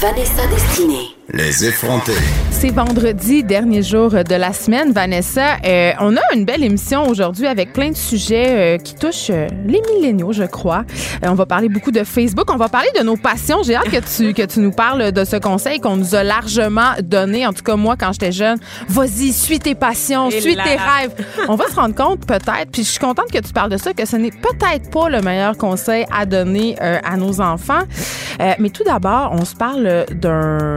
Vanessa Destinée. Les effrontés. C'est vendredi, dernier jour de la semaine, Vanessa. Euh, on a une belle émission aujourd'hui avec plein de sujets euh, qui touchent euh, les milléniaux, je crois. Euh, on va parler beaucoup de Facebook. On va parler de nos passions. J'ai hâte que tu, que tu nous parles de ce conseil qu'on nous a largement donné. En tout cas, moi, quand j'étais jeune, vas-y, suis tes passions, Et suis là tes là. rêves. On va se rendre compte peut-être, puis je suis contente que tu parles de ça, que ce n'est peut-être pas le meilleur conseil à donner euh, à nos enfants. Euh, mais tout d'abord, on se parle d'un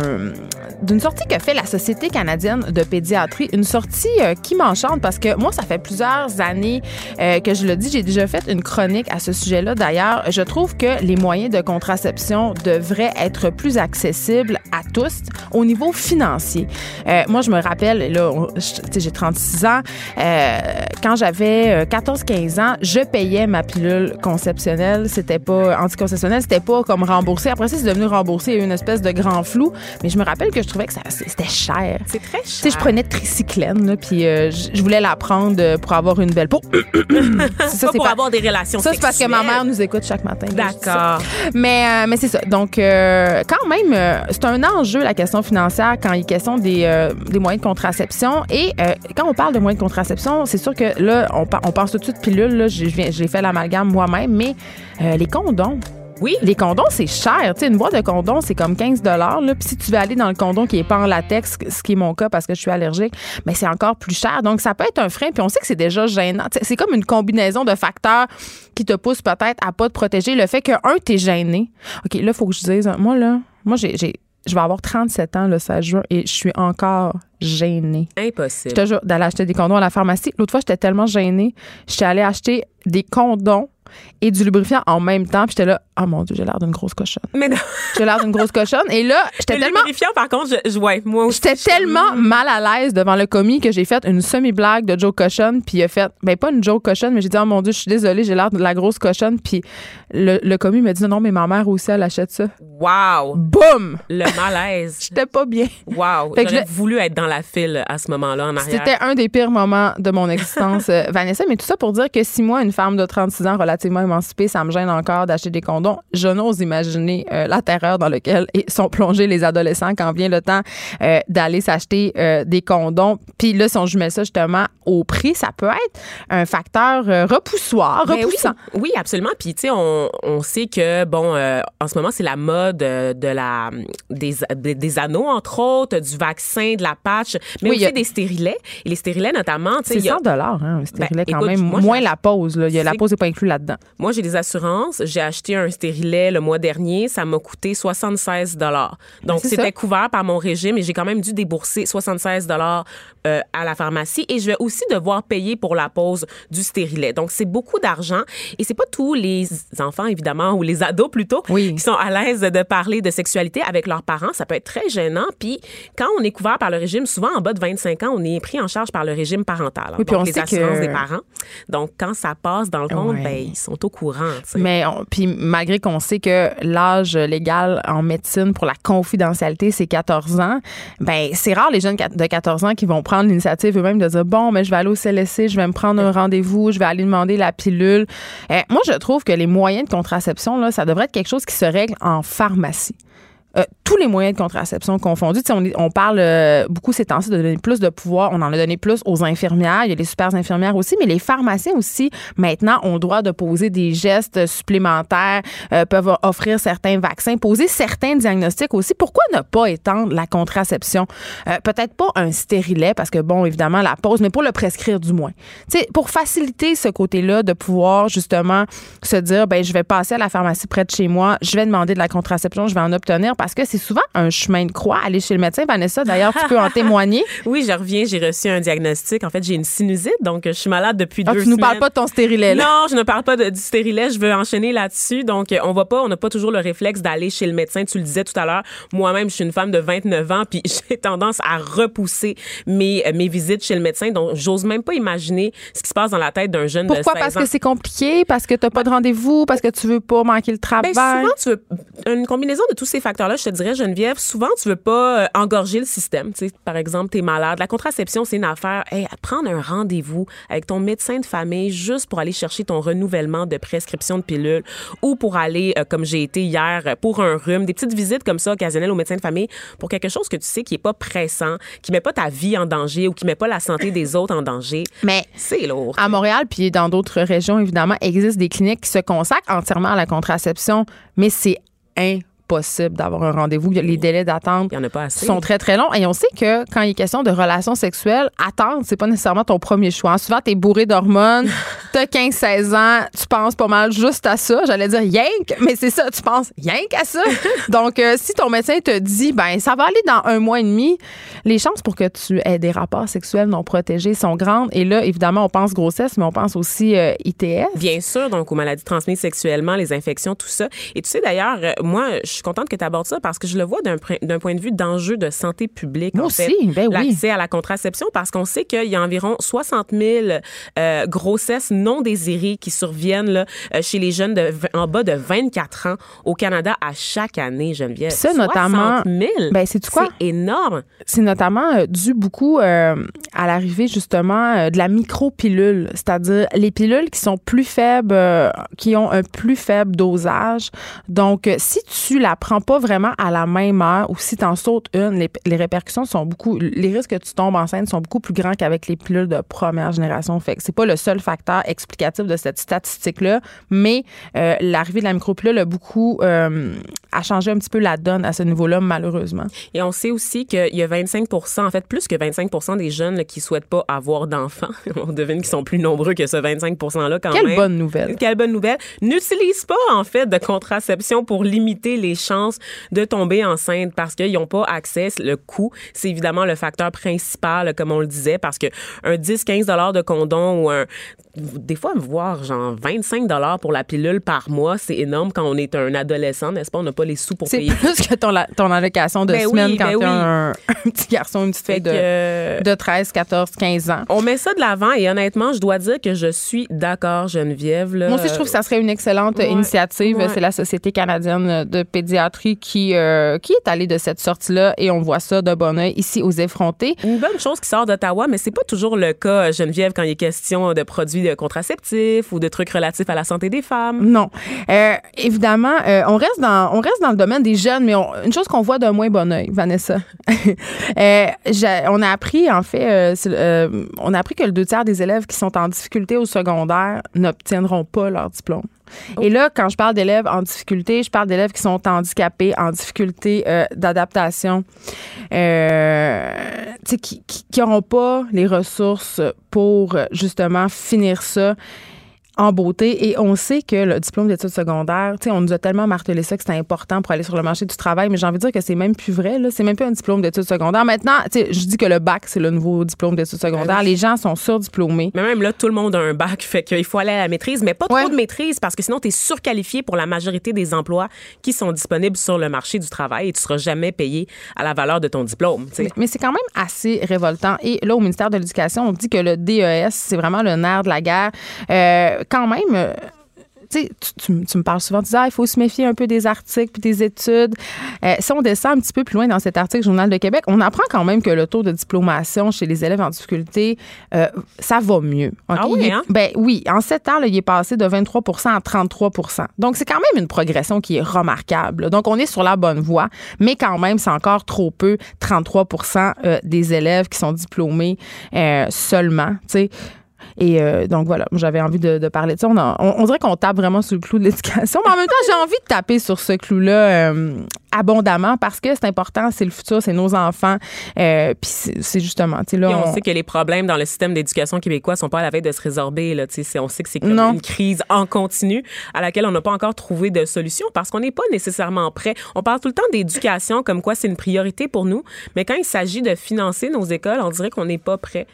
d'une sortie que fait la Société canadienne de pédiatrie, une sortie euh, qui m'enchante parce que moi, ça fait plusieurs années euh, que je le dis, j'ai déjà fait une chronique à ce sujet-là. D'ailleurs, je trouve que les moyens de contraception devraient être plus accessibles à tous au niveau financier. Euh, moi, je me rappelle, là, j'ai 36 ans, quand j'avais euh, 14-15 ans, je payais ma pilule conceptionnelle. C'était pas anticonceptionnelle, c'était pas comme remboursé. Après ça, c'est devenu remboursé. Il une espèce de grand flou. Mais je me rappelle que je trouvais que ça- c'était cher. C'est très Tu sais, cher. je prenais tricyclène, puis euh, je voulais la prendre euh, pour avoir une belle peau. C'est pas pour pas- avoir des relations ça, c'est parce que ma mère nous écoute chaque matin. D'accord. Mais, euh, mais c'est ça. Donc, euh, quand même, euh, c'est un enjeu, la question financière, quand il est question des, euh, des moyens de contraception. Et euh, quand on parle de moyens de contraception, c'est sûr que là, on, on pense tout de suite pilule. Là, je, je viens- j'ai fait l'amalgame moi-même. Mais euh, les condoms, Oui. les condoms, c'est cher. Tu sais, une boîte de condoms, c'est comme 15 là. Puis si tu veux aller dans le condom qui est pas en latex, ce qui est mon cas parce que je suis allergique, mais c'est encore plus cher. Donc, ça peut être un frein. Puis on sait que c'est déjà gênant. C'est comme une combinaison de facteurs qui te poussent peut-être à pas te protéger. Le fait que, un, t'es gêné. OK, là, il faut que je dise, moi, là, moi, j'ai, j'ai- je vais avoir 37 ans le 16 juin et je suis encore gênée. Impossible. Je te jure, d'aller acheter des condoms à la pharmacie. L'autre fois, j'étais tellement gênée. J'étais allée acheter des condoms et du lubrifiant en même temps. Puis j'étais là, oh mon Dieu, j'ai l'air d'une grosse cochonne. Mais non. J'ai l'air d'une grosse cochonne. Et là, j'étais Le tellement. lubrifiant, par contre, je, je- ouais, moi aussi. J'étais tellement mal à l'aise devant le commis que j'ai fait une semi-blague de Joe Cochon. Puis il a fait, ben pas une Joe Cochon, mais j'ai dit, oh mon Dieu, je suis désolée, j'ai l'air de la grosse cochonne. Puis le, le commis m'a dit, non, mais ma mère aussi, elle achète ça. Wow. Boum! Le malaise. J'étais pas bien. Wow. Fait que J'aurais voulu être dans la file à ce moment-là en arrière. C'était un des pires moments de mon existence, euh, Vanessa. Mais tout ça pour dire que si moi, une femme de 36 ans relativement émancipée, ça me gêne encore d'acheter des condoms, je n'ose imaginer euh, la terreur dans laquelle sont plongés les adolescents quand vient le temps euh, d'aller s'acheter euh, des condoms. Puis là, si on jumelait ça justement au prix, ça peut être un facteur repoussoir, Ben oui, repoussant. Oui, absolument. Puis tu sais, on, on sait que bon, en ce moment, c'est la mode de la des, des, des anneaux entre autres, du vaccin, de la patch, mais Oui, aussi a- des stérilets. Et les stérilets notamment, tu sais, C'est il y a- 100 dollars, hein, un stérilet Ben, quand écoute, même. moi, Moins la pause. Là. Y a, la pause n'est pas inclus là-dedans. Moi, j'ai des assurances. J'ai acheté un stérilet le mois dernier. Ça m'a coûté 76 dollars. Donc, c'est c'était couvert par mon régime et j'ai quand même dû débourser 76 dollars euh, à la pharmacie. Et je vais aussi devoir payer pour la pause du stérilet. Donc, c'est beaucoup d'argent. Et c'est pas tous les enfants, évidemment, ou les ados plutôt, Oui. qui sont à l'aise de parler de sexualité avec leurs parents. Ça peut être très gênant. Puis, quand on est couvert par le régime, souvent en bas de 25 ans, on est pris en charge par le régime parental. Oui, puis Donc, on les sait assurances que- des parents. Donc, quand ça passe dans le compte, Ouais. ben, ils sont au courant. Mais on- puis malgré qu'on sait que l'âge légal en médecine pour la confidentialité c'est 14 ans, ben c'est rare les jeunes de 14 ans qui vont prendre l'initiative eux-mêmes de dire bon, mais je vais aller au CLSC, je vais me prendre un rendez-vous, je vais aller demander la pilule. Euh, moi je trouve que les moyens de contraception là, ça devrait être quelque chose qui se règle en pharmacie. Euh, tous les moyens de contraception confondus. On, est- on parle euh, beaucoup ces temps-ci de donner plus de pouvoir. On en a donné plus aux infirmières. Il y a les super infirmières aussi, mais les pharmaciens aussi, maintenant, ont le droit de poser des gestes supplémentaires, euh, peuvent offrir certains vaccins, poser certains diagnostics aussi. Pourquoi ne pas étendre la contraception? Euh, Peut-être pas un stérilet, parce que, bon, évidemment, la pause, mais pour le prescrire du moins. Tu sais, pour faciliter ce côté-là de pouvoir justement se dire, ben je vais passer à la pharmacie près de chez moi, je vais demander de la contraception, je vais en obtenir parce que c'est c'est souvent un chemin de croix, aller chez le médecin. Vanessa, d'ailleurs, tu peux en témoigner. Oui, je reviens, j'ai reçu un diagnostic. En fait, j'ai une sinusite, donc je suis malade depuis Ah, deux tu nous semaines. parles pas de ton stérilet, là? Non, je ne parle pas de- du stérilet. Je veux enchaîner là-dessus. Donc, on va pas, on n'a pas toujours le réflexe d'aller chez le médecin. Tu le disais tout à l'heure. Moi-même, je suis une femme de 29 ans, puis j'ai tendance à repousser mes, euh, mes visites chez le médecin. Donc, j'ose même pas imaginer ce qui se passe dans la tête d'un jeune Pourquoi? de 16 Parce ans. que c'est compliqué, parce que t'as pas de rendez-vous, parce que tu veux pas manquer le travail? Ben, souvent, tu veux une combinaison de tous ces facteurs-là, je te dirais, Geneviève, souvent, tu veux pas euh, engorger le système. Tu sais, par exemple, tu es malade. La contraception, c'est une affaire. Hey, prendre un rendez-vous avec ton médecin de famille juste pour aller chercher ton renouvellement de prescription de pilules ou pour aller, euh, comme j'ai été hier, euh, pour un rhume, des petites visites comme ça occasionnelles au médecin de famille pour quelque chose que tu sais qui est pas pressant, qui met pas ta vie en danger ou qui met pas la santé des autres en danger. Mais C'est lourd. à Montréal, puis dans d'autres régions, évidemment, existent des cliniques qui se consacrent entièrement à la contraception, mais c'est impossible d'avoir un rendez-vous. Les délais d'attente sont très, très longs. Et on sait que quand il est question de relations sexuelles, attendre, c'est pas nécessairement ton premier choix. Hein, Souvent, t'es bourré d'hormones, t'as 15-16 ans, tu penses pas mal juste à ça. J'allais dire yank, mais c'est ça, tu penses yank à ça. Donc, euh, si ton médecin te dit, ben, ça va aller dans un mois et demi, les chances pour que tu aies des rapports sexuels non protégés sont grandes. Et là, évidemment, on pense grossesse, mais on pense aussi euh, ITS. Bien sûr, donc aux maladies transmises sexuellement, les infections, tout ça. Et tu sais d'ailleurs, euh, moi, je suis contente que tu abordes ça parce que je le vois d'un point de vue d'enjeu de santé publique. Moi en fait. aussi, ben oui. L'accès à la contraception parce qu'on sait qu'il y a environ 60 000 euh, grossesses non désirées qui surviennent là, euh, chez les jeunes de, en bas de 24 ans au Canada à chaque année, Geneviève. Puis ça, notamment, 60 000. ben, sais-tu quoi? C'est énorme. C'est notamment euh, dû beaucoup euh, à l'arrivée justement de la micropilule, c'est-à-dire les pilules qui sont plus faibles, qui ont un plus faible dosage. Donc, si tu la prends pas vraiment à la même heure ou si tu en sautes une, les, les répercussions sont beaucoup, les risques que tu tombes enceinte sont beaucoup plus grands qu'avec les pilules de première génération. Fait que c'est pas le seul facteur explicatif de cette statistique-là, mais euh, l'arrivée de la micropilule a beaucoup euh, a changé un petit peu la donne à ce niveau-là, malheureusement. Et on sait aussi qu'il y a 25 en fait, plus que 25 des jeunes là, qui souhaitent pas avoir d'enfants. on devine qu'ils sont plus nombreux que ce 25 %-là quand Quelle même. bonne nouvelle. Quelle bonne nouvelle. N'utilise pas, en fait, de contraception pour limiter les chances de tomber enceinte parce qu'ils n'ont pas accès. Le coût, c'est évidemment le facteur principal, comme on le disait, parce que un 10-15 de condom ou un, des fois, voir genre 25 pour la pilule par mois, c'est énorme quand on est un adolescent, n'est-ce pas? On n'a pas les sous pour C'est payer. plus que ton, la- ton allocation de Ben oui, semaine quand ben oui. un, un petit garçon, une petite Fait fille de, que, euh, de 13, 14, 15 ans. On met ça de l'avant et honnêtement, je dois dire que je suis d'accord, Geneviève. Là, Moi aussi, je trouve que ça serait une excellente ouais, initiative. ouais. C'est la Société canadienne de pédiatrie qui, euh, qui est allée de cette sortie-là et on voit ça de bon oeil ici aux effrontés. Une bonne chose qui sort d'Ottawa, mais c'est pas toujours le cas, Geneviève, quand il est question de produits contraceptifs ou de trucs relatifs à la santé des femmes. Non. Euh, évidemment, euh, on, reste dans, on reste dans le domaine des jeunes, mais on- une chose qu'on voit d'un moins bon oeil, Vanessa. On a appris, en fait, on a appris que le deux tiers des élèves qui sont en difficulté au secondaire n'obtiendront pas leur diplôme. Et là, quand je parle d'élèves en difficulté, je parle d'élèves qui sont handicapés, en difficulté euh, d'adaptation, euh, qui n'auront pas les ressources pour justement finir ça en beauté. Et on sait que le diplôme d'études secondaires, tu sais, on nous a tellement martelé ça que c'était important pour aller sur le marché du travail, mais j'ai envie de dire que c'est même plus vrai. Là. C'est même plus un diplôme d'études secondaires. Maintenant, tu sais, je dis que le bac, c'est le nouveau diplôme d'études secondaires. Les gens sont surdiplômés. Mais même là, tout le monde a un bac, fait qu'il faut aller à la maîtrise, mais pas Ouais. trop de maîtrise parce que sinon, tu es surqualifié pour la majorité des emplois qui sont disponibles sur le marché du travail et tu seras jamais payé à la valeur de ton diplôme. Mais, mais c'est quand même assez révoltant. Et là, au ministère de l'Éducation, on dit que le DES, c'est vraiment le nerf de la guerre. Euh, quand même, euh, tu, tu, tu me- parles souvent, tu dis, ah, il faut se méfier un peu des articles puis des études. Euh, si on descend un petit peu plus loin dans cet article Journal de Québec, on apprend quand même que le taux de diplomation chez les élèves en difficulté, euh, ça va mieux. Ah oui, Il hein? Ben oui, en sept ans, là, il est passé de 23% à 33% Donc, c'est quand même une progression qui est remarquable. là. Donc, on est sur la bonne voie, mais quand même, c'est encore trop peu, 33% euh, des élèves qui sont diplômés seulement. Et euh, donc voilà, j'avais envie de, parler de ça. On dirait qu'on tape vraiment sur le clou de l'éducation, mais en même temps, j'ai envie de taper sur ce clou-là euh, abondamment parce que c'est important, c'est le futur, c'est nos enfants. Euh, puis c'est justement, tu sais, là, Et on, on- sait que les problèmes dans le système d'éducation québécois sont pas à la veille de se résorber. Là, Tu sais, on sait que c'est une crise en continu à laquelle on n'a pas encore trouvé de solution parce qu'on n'est pas nécessairement prêt. On parle tout le temps d'éducation comme quoi c'est une priorité pour nous, mais quand il s'agit de financer nos écoles, on dirait qu'on n'est pas prêt.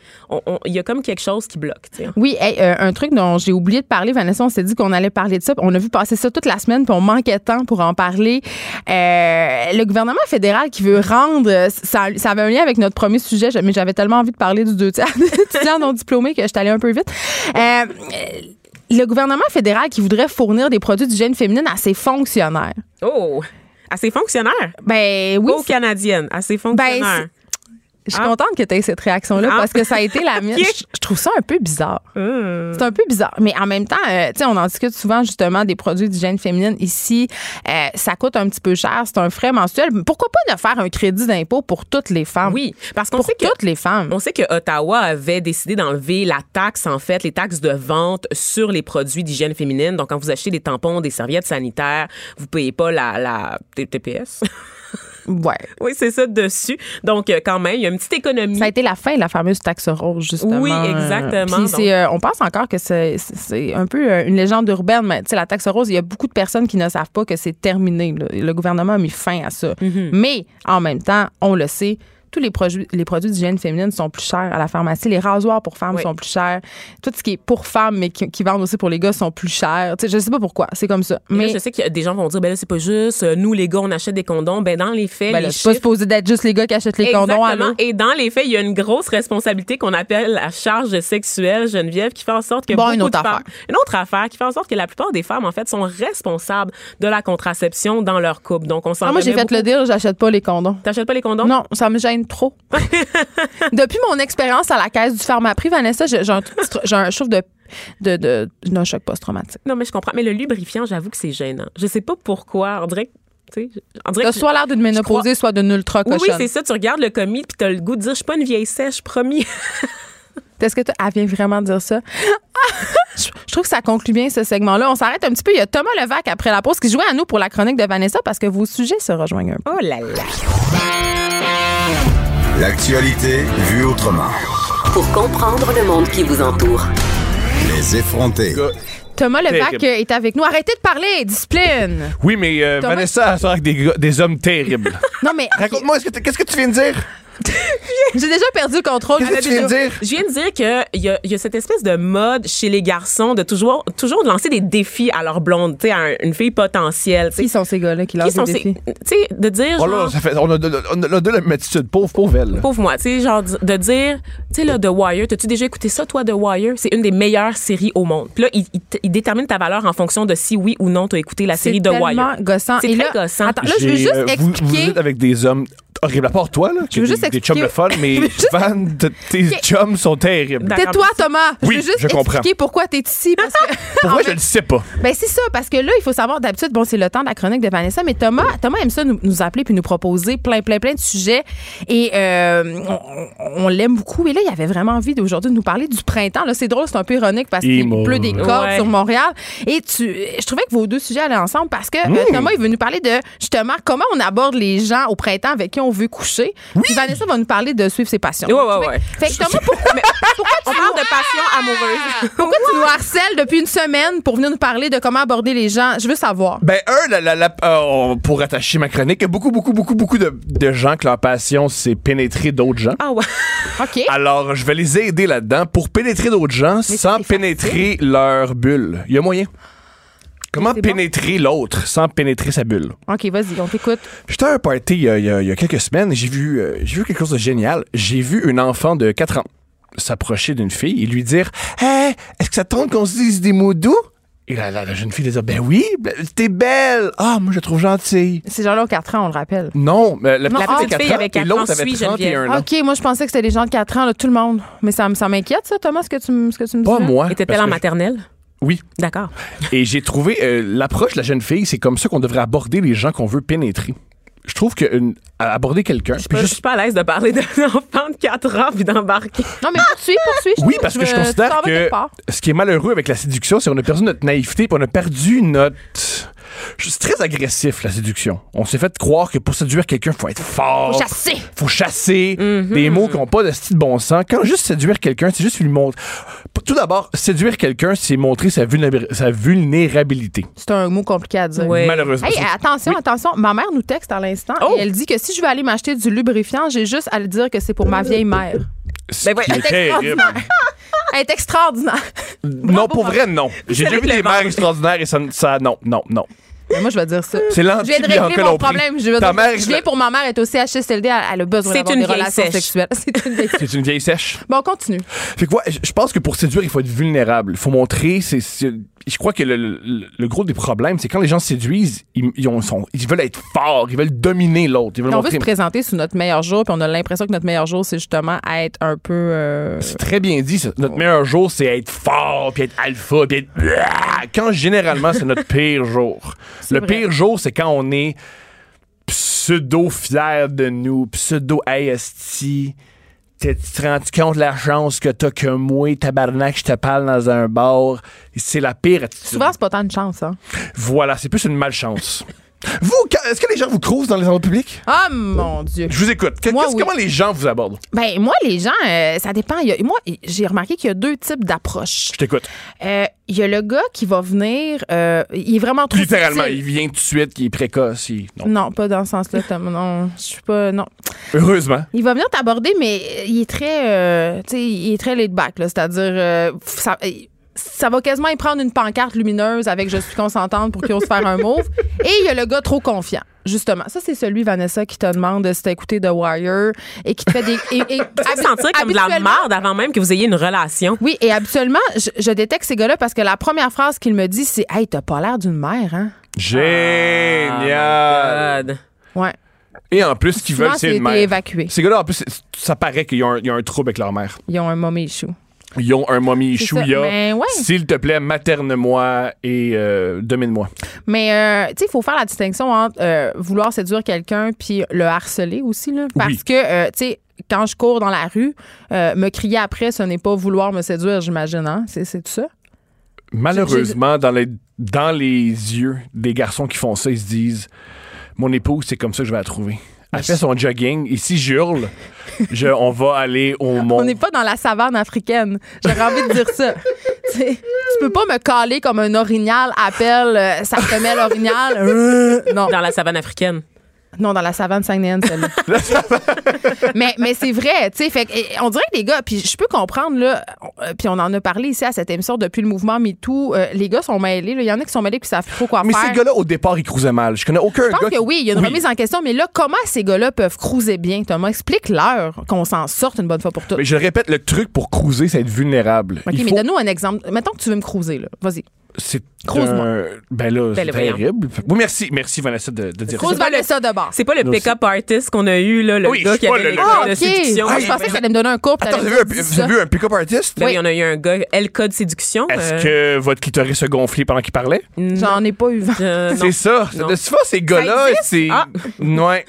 Il y a comme quelque chose qui bloque. tu sais. Oui, hey, euh, un truc dont j'ai oublié de parler, Vanessa, on s'est dit qu'on allait parler de ça. On a vu passer ça toute la semaine, puis on manquait de temps pour en parler. Euh, le gouvernement fédéral qui veut rendre, euh, ça, ça avait un lien avec notre premier sujet, mais j'avais tellement envie de parler du deux tiers d'étudiants non diplômés que je suis allée un peu vite. Euh, le gouvernement fédéral qui voudrait fournir des produits d'hygiène féminine à ses fonctionnaires. Oh! À ses fonctionnaires? Ben oui, Aux Canadiennes, à ses fonctionnaires. Je suis Ah. contente que tu aies cette réaction-là Ah. parce que ça a été la mienne. Je, je trouve ça un peu bizarre. Hum. C'est un peu bizarre. Mais en même temps, euh, tu sais, on en discute souvent justement des produits d'hygiène féminine. Ici, euh, ça coûte un petit peu cher. C'est un frais mensuel. Pourquoi pas de faire un crédit d'impôt pour toutes les femmes? Oui, parce qu'on sait que toutes les femmes. On sait que Ottawa avait décidé d'enlever la taxe, en fait, les taxes de vente sur les produits d'hygiène féminine. Donc, quand vous achetez des tampons, des serviettes sanitaires, vous payez pas la, la TPS. Ouais. oui, c'est ça dessus. Donc, euh, quand même, il y a une petite économie. Ça a été la fin de la fameuse taxe rose, justement. Oui, exactement. Puis c'est, euh, on pense encore que c'est, un peu euh, une légende urbaine, mais tu sais, la taxe rose, il y a beaucoup de personnes qui ne savent pas que c'est terminé. là. Le gouvernement a mis fin à ça. Mm-hmm. Mais en même temps, on le sait, tous les produits, les produits d'hygiène féminine sont plus chers à la pharmacie. Les rasoirs pour femmes Oui. sont plus chers. Tout ce qui est pour femmes, mais qui, qui vendent aussi pour les gars, sont plus chers. Sais, je sais pas pourquoi. C'est comme ça. Mais je sais a des gens vont dire, ben là, c'est pas juste, euh, nous, les gars, on achète des condoms. Ben, dans les faits, ben les là, pas chiffres- supposé d'être juste les gars qui achètent les condoms. Exactement. allô? Et dans les faits, il y a une grosse responsabilité qu'on appelle la charge sexuelle, Geneviève, qui fait en sorte que Bon, une autre de femmes, affaire. une autre affaire, qui fait en sorte que la plupart des femmes, en fait, sont responsables de la contraception dans leur couple. Donc, on s'en Ah, moi, j'ai fait le beaucoup. deal, j'achète pas les condoms. T'achètes pas les condoms? Non, ça me gêne trop. Depuis mon expérience à la caisse du Pharmaprix, Vanessa, j'ai un, un choc de, de, de, d'un choc post-traumatique. Non, mais je comprends. Mais le lubrifiant, j'avoue que c'est gênant. Je sais pas pourquoi. On dirait que, T'as soit l'air d'une ménopausée, soit d'une ultra Oui, cochonne. oui, c'est ça. Tu regardes le commis puis t'as le goût de dire, je suis pas une vieille sèche, promis. Est-ce que tu elle vient vraiment dire ça? je, je trouve que ça conclut bien ce segment-là. On s'arrête un petit peu. Il y a Thomas Levac après la pause qui jouait à nous pour la chronique de Vanessa parce que vos sujets se rejoignent un peu. Oh là là. L'actualité vue autrement. Pour comprendre le monde qui vous entoure. Les effrontés. Thomas Levac Terrible. est avec nous. Arrêtez de parler, discipline. Oui, mais euh, Thomas- Vanessa sort avec des, des hommes terribles. Non, mais Raconte-moi, qu'est-ce que tu viens de dire? j'ai déjà perdu le contrôle. Qu'est-ce que tu viens de dire? Je viens de dire qu'il y a, il y a cette espèce de mode chez les garçons de toujours, toujours de lancer des défis à leur blonde, tu sais, à un- une fille potentielle. Qui sont ces gars-là qui Qui lancent sont des ces. défis? Tu sais, de dire. Oh là, genre, ça fait, on a de, on a de la attitude. Pauvre, pauvre elle. Pauvre moi, tu sais, genre de dire, tu sais, là, The Wire, t'as-tu déjà écouté ça, toi, The Wire? C'est une des meilleures séries au monde. Puis là, il, il il détermine ta valeur en fonction de si oui ou non t'as écouté la série C'est The tellement Wire. gossant. C'est Et très là, gossant. Attends, là, je veux juste euh, vous, expliquer. vous êtes avec des hommes horribles. À part toi, là. Je veux juste des, des chums le fun, mais de- tes chums sont terribles. Tais-toi, Thomas. Oui, je veux juste je comprends. expliquer pourquoi tu es ici. Parce que, Pourquoi je le sais pas? Ben c'est ça, parce que là, il faut savoir, d'habitude, bon, c'est le temps de la chronique de Vanessa, mais Thomas, Thomas aime ça nous, nous appeler puis nous proposer plein, plein, plein de sujets. Et euh, on, on l'aime beaucoup. Et là, il avait vraiment envie d'aujourd'hui de nous parler du printemps. Là, c'est drôle, c'est un peu ironique parce qu'il pleut des cordes Ouais. sur Montréal. Et tu, je trouvais que vos deux sujets allaient ensemble parce que Mmh. euh, Thomas, il veut nous parler de justement comment on aborde les gens au printemps avec qui on veut coucher. Puis Vanessa va nous parler de suivre ses passions. Ouais, ouais, ouais. Fait que Thomas, pourquoi, pourquoi tu On parle de passion amoureuse? pourquoi tu nous harcèles depuis une semaine pour venir nous parler de comment aborder les gens? Je veux savoir. Ben, un, la, la, la- euh, pour attacher ma chronique, il y a beaucoup, beaucoup, beaucoup, beaucoup de, de gens que leur passion, c'est pénétrer d'autres gens. Ah ouais. OK. Alors, je vais les aider là-dedans pour pénétrer d'autres gens sans pénétrer leur bulle. Il y a moyen? Comment bon? pénétrer l'autre sans pénétrer sa bulle? OK, vas-y, on t'écoute. J'étais à un party il y a, il y a- il y a quelques semaines et j'ai vu, euh, j'ai vu quelque chose de génial. J'ai vu une enfant de 4 ans s'approcher d'une fille et lui dire Hey, est-ce que ça te tente qu'on se dise des mots doux? Et la, la- la jeune fille lui dit Ben oui, t'es belle. Ah, moi, je la trouve gentille. Ces gens-là ont 4 ans, on le rappelle. Non, mais la Non, petite ah, avait petite fille 4 ans avait et 4 l'autre ans, avait suis 31 ans. OK, moi, je pensais que c'était les gens de 4 ans, là, tout le monde. Mais ça, me- ça m'inquiète, ça, Thomas, ce que tu, me- ce que tu me dis. Pas là? moi. Était-elle en maternelle? Oui. D'accord. Et j'ai trouvé euh, l'approche de la jeune fille, c'est comme ça qu'on devrait aborder les gens qu'on veut pénétrer. Je trouve que une- aborder quelqu'un, Je puis suis juste pas à l'aise de parler d'un enfant de 4 ans puis d'embarquer. Non, mais poursuis, poursuis. Oui, parce que je considère que ce qui est malheureux avec la séduction, c'est qu'on a perdu notre naïveté, puis on a perdu notre. C'est très agressif, la séduction. On s'est fait croire que pour séduire quelqu'un, faut être fort. Faut chasser. Faut chasser. Mhm. Des mots qui n'ont pas de style bon sens. Quand juste séduire quelqu'un, c'est juste lui montrer. Tout d'abord, séduire quelqu'un, c'est montrer sa, vulnéra- sa vulnérabilité. C'est un mot compliqué à dire. Malheureusement. Hey, attention, attention. Ma mère nous texte à l'instant Oh! et elle dit que si je veux aller m'acheter du lubrifiant, j'ai juste à le dire que c'est pour ma vieille mère. Ce Ben ouais, qui est Elle est terrible. extraordinaire. Elle est extraordinaire. Non, pour vrai, non. J'ai déjà vu des mères extraordinaires et ça, ça non, non, non. Mais moi, je vais dire ça. C'est Je viens de régler mon problème. Je, Ta dire, mère, je viens pour ma mère, elle est aussi HSLD, elle, a besoin C'est d'avoir une des vieille relations sèche. sexuelles. C'est une vieille sèche. C'est une vieille sèche. Bon, on continue. Fait que ouais, je pense que pour séduire, il faut être vulnérable. Il faut montrer. C'est- je crois que le, le- le gros des problèmes, c'est quand les gens se séduisent, ils, ils ont- sont- ils veulent être forts, ils veulent dominer l'autre. Ils veulent On veut se présenter sous notre meilleur jour, puis on a l'impression que notre meilleur jour, c'est justement être un peu. euh, C'est très bien dit. ça. Notre meilleur jour, c'est être fort, puis être alpha, puis être. Quand généralement, c'est notre pire jour. Le vrai. pire jour, c'est quand on est pseudo fier de nous, pseudo asti. Tu te rends compte de la chance que t'as que moi, tabarnak, je te parle dans un bar? C'est la pire attitude. Souvent, c'est pas tant de chance, hein. Voilà, c'est plus une malchance. Vous, est-ce que les gens vous crousent dans les endroits publics? Ah, mon Dieu. Je vous écoute. Que- Moi, qu'est-ce- oui. Comment les gens vous abordent? Ben, moi, les gens, euh, ça dépend. Il y a- moi, j'ai remarqué qu'il y a deux types d'approches. Je t'écoute. Euh, Il y a le gars qui va venir, euh, il est vraiment trop Littéralement, subtil. il vient tout de suite, il est précoce. il- non. Non, pas dans ce sens-là. Tom. Non, je suis pas. Non. Heureusement. Il va venir t'aborder, mais il est très, euh, tu sais, il est très laid back, là. C'est-à-dire, ça, ça va quasiment y prendre une pancarte lumineuse avec je suis consentante pour qu'il ose faire un move. Et il y a le gars trop confiant. Justement, ça c'est celui Vanessa qui te demande si t'as écouté The Wire et qui te fait des et, et- Tu sentir comme de la merde avant même que vous ayez une relation. Oui, et habituellement, je, je détecte ces gars-là parce que la première phrase qu'il me dit, c'est Hey, t'as pas l'air d'une mère, hein? Génial. God. Ouais. Et en plus, ce qu'ils veulent, c'est c'est une mère. été évacué. Ces gars-là, en plus, ça paraît qu'il y, a un- il y a un trouble avec leur mère. Ils ont un mommy issue. Ils ont un mommy C'est issue. ça. Il y a, Mais ouais. S'il te plaît, materne-moi et euh, domine-moi. Mais, euh, tu sais, il faut faire la distinction entre euh, vouloir séduire quelqu'un puis le harceler aussi, là. Parce Oui. que, tu sais, quand je cours dans la rue, me crier après, ce n'est pas vouloir me séduire, j'imagine, hein? C'est, c'est tout ça? Malheureusement, dans les, dans les yeux des garçons qui font ça, ils se disent Mon épouse, c'est comme ça que je vais la trouver. Elle fait son jogging. Et si j'hurle, je, on va aller au On monde. n'est pas dans la savane africaine. J'aurais envie de dire ça. Tu peux pas me caler comme un orignal appelle euh, sa femelle orignale. Euh, non. Dans la savane africaine. Non, dans la savane saguenayenne, celle-là. mais mais c'est vrai, tu sais. Fait on dirait que les gars, puis je peux comprendre, là, euh, puis on en a parlé ici à cette émission depuis le mouvement MeToo, euh, les gars sont mêlés. Il y en a qui sont mêlés qui savent trop quoi Mais faire. ces gars-là, au départ, ils cruisaient mal. Je connais aucun je pense gars. que qui- oui, il y a une remise en question, mais là, comment ces gars-là peuvent cruiser bien, Thomas? Explique-leur qu'on s'en sorte une bonne fois pour toutes. Mais je répète, le truc pour cruiser, c'est être vulnérable. OK, Il mais faut- donne-nous un exemple. Mettons que tu veux me cruiser, là. Vas-y. C'est un- Ben là, c'est Ben, voyons. terrible. Oui, merci, merci Vanessa de, de dire Cruise ça. Vanessa de bord. C'est pas le pick-up artist qu'on a eu, là, le Oui, gars c'est qui avait le- Ah, codes de OK. séduction. Ah, je pensais que tu allais me donner un cours. puis Attends, vous avez, vu un pick-up artist? Là, il y en a eu un gars, L code séduction. Est-ce euh, que votre clitoris se gonflait pendant qu'il parlait? J'en ai pas eu vent. euh. C'est ça. De souvent, ces gars-là, c'est. Ah. Ouais.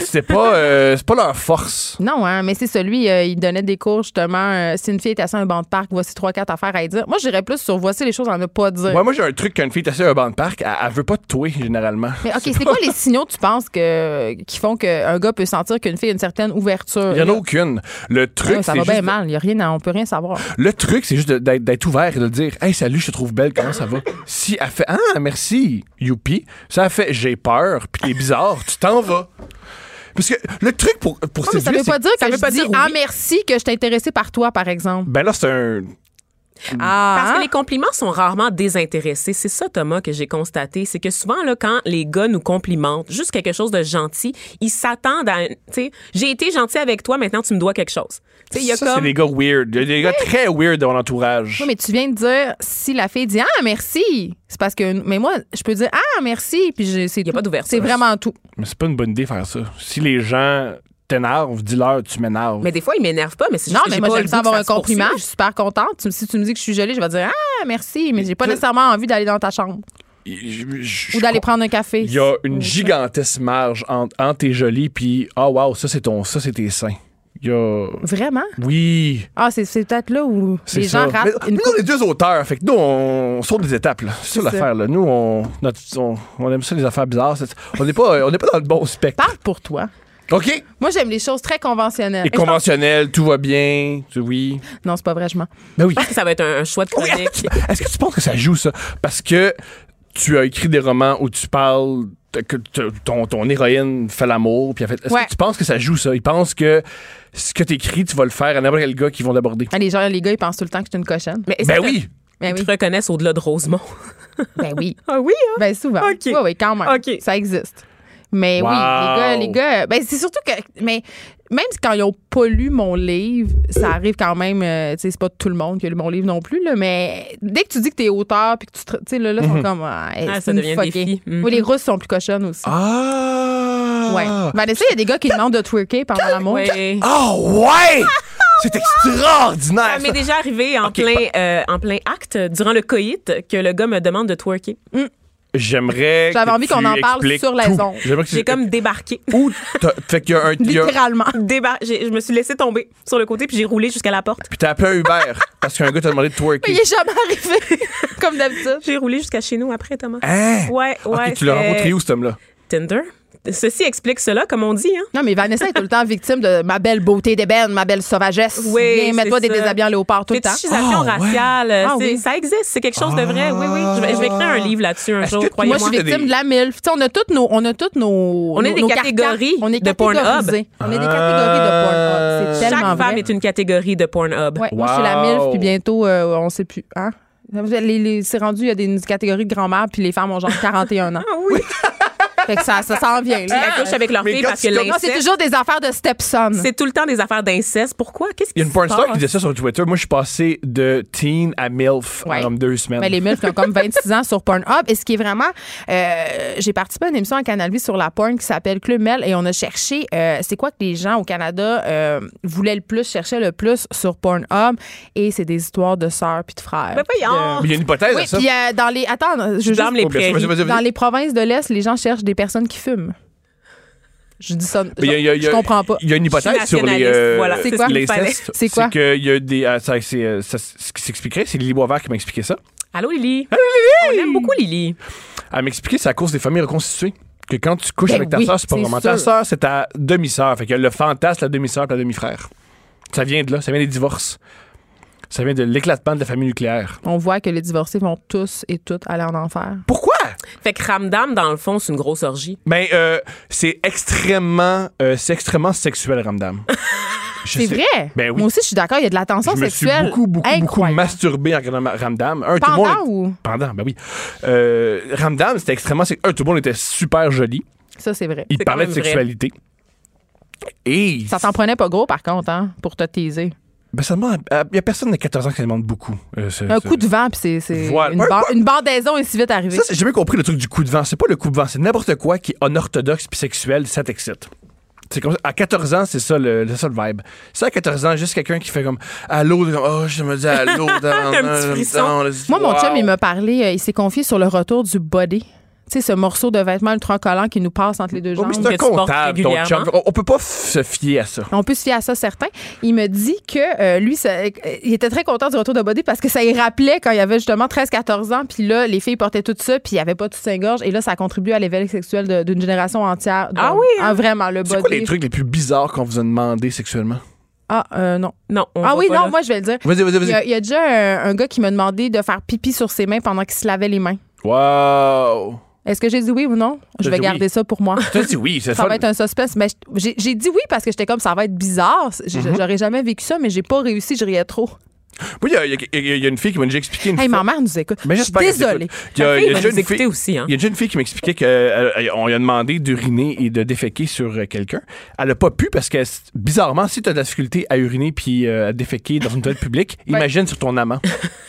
C'est pas, euh, c'est pas leur force. Non, hein, mais c'est celui, euh, il donnait des cours justement. euh, si une fille est assise à un banc de parc, voici trois, quatre affaires à y dire. Moi, j'irais plus sur voici les choses à ne pas dire. Ouais, moi, j'ai un truc qu'une fille est assise à un banc de parc, elle, elle veut pas te touer, généralement. mais OK, c'est quoi les signaux, tu penses, que, qui font qu'un gars peut sentir qu'une fille a une certaine ouverture? Il y en a aucune. Le truc, ouais, ça c'est va bien juste- mal. Y a rien, à- on peut rien savoir. Le truc, c'est juste de- d'être d'être ouvert et de dire Hey, salut, je te trouve belle, comment ça va? Si elle fait Ah, merci, youpi, ça a fait J'ai peur, puis t'es bizarre, tu t'en vas. Parce que le truc pour, pour Non, mais ça veut pas dire ça que veut je pas dis dire ah merci que je t'ai intéressé par toi, par exemple. Ben là, c'est un. Ah, Parce que les compliments sont rarement désintéressés. C'est ça, Thomas, que j'ai constaté. C'est que souvent, là, quand les gars nous complimentent, juste quelque chose de gentil, ils s'attendent à. Tu sais, j'ai été gentil avec toi, maintenant tu me dois quelque chose. Tu sais, il y a ça, c'est des gars weird. Il y a des gars très weird dans mon entourage. Oui, mais tu viens de dire si la fille dit ah merci, c'est parce que mais moi je peux dire ah merci puis j'ai- c'est Y a tout. pas d'ouverture. C'est vraiment tout. Mais c'est pas une bonne idée de faire ça. Si les gens t'énervent, dis-leur, tu m'énerves. Mais des fois, ils m'énervent pas, mais c'est Non, juste que mais j'ai moi pas j'aime ça goût que avoir un se compliment, je poursuive. suis super contente. Tu- Si tu me dis que je suis jolie, je vais dire ah merci, mais j'ai pas nécessairement envie d'aller dans ta chambre Je- je- je- ou d'aller prendre un café. Il y a une gigantesque marge entre, entre tes jolis puis ah wow, ça c'est ton ça c'est tes seins. Il y a. Vraiment? Oui. Ah, c'est c'est peut-être là où C'est les ça. gens ratent Mais une nous, on est deux auteurs. Fait que nous, on saute des étapes. là. C'est ça C'est l'affaire. là. Nous, on, notre- on, on aime ça, les affaires bizarres. C'est- On n'est pas, on n'est pas dans le bon spectre. Parle pour toi. OK. Moi, j'aime les choses très conventionnelles. Et Et je pense- conventionnel, tout va bien. tu- Oui. Non, c'est pas vrai, je mens. Ben oui. Je pense que ça va être un, un choix de Oui, chronique. Est-ce que tu penses que ça joue, ça? Parce que tu as écrit des romans où tu parles que ton, ton héroïne fait l'amour. Puis fait- Est-ce Ouais. que tu penses que ça joue, ça? Ils pensent que ce que tu écris, tu vas le faire à n'importe quel gars qui vont l'aborder. Ah, Les gens, les gars, ils pensent tout le temps que je suis une cochonne. Mais Ben oui. Ben Ils oui. te reconnaissent au-delà de Rosemont. Ben oui. Ah oui, hein? Ben souvent. OK. Oui, oui, quand même. OK. Ça existe. Mais Wow. oui, les gars, les gars, ben c'est surtout que, mais même si quand ils ont pas lu mon livre, ça arrive quand même, euh, tu sais, c'est pas tout le monde qui a lu mon livre non plus, là, mais dès que tu dis que t'es auteur puis que tu, tu sais, là, là, ils sont comme, ah, Ah, c'est ça une devient fuckée. défi. Mhm. Oui, les Russes sont plus cochonnes aussi. Ah! Ouais. Vanessa, il y a des gars qui demandent de twerker pendant l'amour. Oui. Oh, ouais! C'est extraordinaire! Ça m'est déjà arrivé en, plein, euh, en plein acte, durant le coït, que le gars me demande de twerker. J'aimerais. J'avais que envie qu'on tu en parle expliques sur la tout. ondes. J'aimerais que tu- J'ai comme débarqué. Où t'as- Fait qu'il y a un. Littéralement. Débar- je me suis laissé tomber sur le côté puis j'ai roulé jusqu'à la porte. Puis t'as appelé un Uber parce qu'un gars t'a demandé de Mais twerker. il est jamais arrivé, comme d'habitude. J'ai roulé jusqu'à chez nous après, Thomas. Hein? Ouais, ouais. Ok, tu l'as rencontré où, cet homme-là? Tinder. Ceci explique cela, comme on dit. Hein? Non, mais Vanessa est tout le temps victime de ma belle beauté d'ébène, ma belle sauvagesse. Oui, Viens, mets-toi des ça. déshabillés en léopard tout le temps. Fétichisation ouais. raciale, Ah, oui. ça existe. C'est quelque chose de vrai. Oui, oui. Je vais, je vais écrire un livre là-dessus un jour, Moi, je suis victime des- de la MILF. On a toutes nos. On a toutes nos. On est des nos catégories. On est de Pornhub. On est des catégories de Pornhub. C'est Chaque tellement femme vrai. est une catégorie de Pornhub. Ouais, Moi, je suis la. MILF, puis bientôt, euh, on sait plus. Hein? Les- les- c'est rendu, il y a des catégories de grand-mère, puis les femmes ont genre 41 ans. Ah oui. Fait que ça, ça s'en vient. Ils accouchent avec leur Mais fille parce que c'est toujours des affaires de stepson. c'est tout le temps des affaires d'inceste. Pourquoi? Qu'est-ce Il y a une porn se star qui disait ça sur Twitter. Moi, je suis passé de teen à MILF Ouais. en deux semaines. Mais les MILF qui ont comme 26 ans sur Pornhub. Et ce qui est vraiment. euh, J'ai participé à une émission à Canal Vie sur la porn qui s'appelle Club Mel et on a cherché euh, c'est quoi que les gens au Canada euh, voulaient le plus, cherchaient le plus sur Pornhub. Et c'est des histoires de sœurs puis de frères. Ben voyons. De- Mais il y a une hypothèse Oui, à ça. puis euh, dans les. Attends, je juste- les Oh, bien. Dans les provinces de l'Est, les gens cherchent des personnes qui fument. Je dis ça. Mais y a- y je comprends pas. Il y a une hypothèse sur les. voilà. C'est quoi? C'est quoi? C'est qu'il y a des. ah, ça, c'est, euh, ça, ce qui s'expliquerait, c'est Lily Boisvert qui m'a expliqué ça. Allô, Lily? On aime beaucoup Lily. Elle m'a expliqué c'est à cause des familles reconstituées. Que quand tu couches Ben avec ta oui, soeur, c'est pas c'est vraiment ta soeur, c'est ta demi-sœur. Fait qu'il y a le fantasme, la demi-sœur et la demi-frère. Ça vient de là, ça vient des divorces. Ça vient de l'éclatement de la famille nucléaire. On voit que les divorcés vont tous et toutes aller en enfer. Pourquoi? Fait que Ramdam, dans le fond, c'est une grosse orgie. Ben, euh, c'est extrêmement, euh, c'est extrêmement sexuel, Ramdam. C'est sais- vrai? Ben oui. Moi aussi, je suis d'accord. Il y a de la tension Je me suis sexuelle. beaucoup, beaucoup, beaucoup masturbé en regardant Ramdam. Un, tout le Pendant monde. ou? Pendant, ben oui. Euh, Ramdam, c'était extrêmement. Un, tout le monde était super joli. Ça, c'est vrai. Il parlait de même vrai. sexualité. Et. Ça t'en prenait pas gros, par contre, hein, pour te teaser. Ben, ça demande. Il n'y a personne de 14 ans qui demande beaucoup. euh, ce- Un ce- coup de vent, puis c'est- c'est Voilà. une, une bandaison est si vite arrivée. Ça, c'est- j'ai jamais compris le truc du coup de vent. C'est pas le coup de vent, c'est n'importe quoi qui est unorthodoxe puis sexuel, ça t'excite. C'est comme ça. À 14 ans, c'est ça le, ça le vibe. C'est à 14 ans, juste quelqu'un qui fait comme allô, comme, oh, je me dis allô. dans- Un petit frisson. Moi, mon chum, il m'a parlé, euh, il s'est confié sur le retour du body. Sais, ce morceau de vêtement ultra collant qui nous passe entre les deux Oh, jambes. mais c'est un comptable, chum. On, peut pas se fier à ça. On peut se fier à ça, certain. Il me dit que euh, lui, ça- euh, il était très content du retour de body parce que ça y rappelait quand il avait justement 13-14 ans. Puis là, les filles portaient tout ça, puis il n'y avait pas tout Saint-Gorge. Et là, ça a contribué à l'éveil sexuel d'une génération entière. Ah Donc, oui, hein? ah, vraiment, le C'est quoi les body. trucs les plus bizarres qu'on vous a demandé sexuellement? Ah, euh, non. Non, on Ah oui, non, là. moi, je vais le dire. Vas-y, vas-y, Il y, a, vas-y. il y a déjà un, un gars qui m'a demandé de faire pipi sur ses mains pendant qu'il se lavait les mains. Wow! Est-ce que j'ai dit oui ou non? Je vais garder oui. ça pour moi. Tu dit oui, c'est Ça fun. va être un suspense. Mais j'ai dit oui parce que j'étais comme ça va être bizarre. Mm-hmm. J'aurais jamais vécu ça, mais j'ai pas réussi, je riais trop. Oui, il y a- y, y une fille qui m'a déjà expliqué une Hey, fois. ma mère nous écoute. Mais je suis désolée. Il y a, y déjà une fille- aussi, hein. il y a déjà une fille qui m'expliquait qu'on lui a demandé d'uriner et de déféquer sur euh, quelqu'un. Elle a pas pu parce que, bizarrement, si tu as de la difficulté à uriner puis euh, à déféquer dans une toilette publique, Ouais. imagine sur ton amant.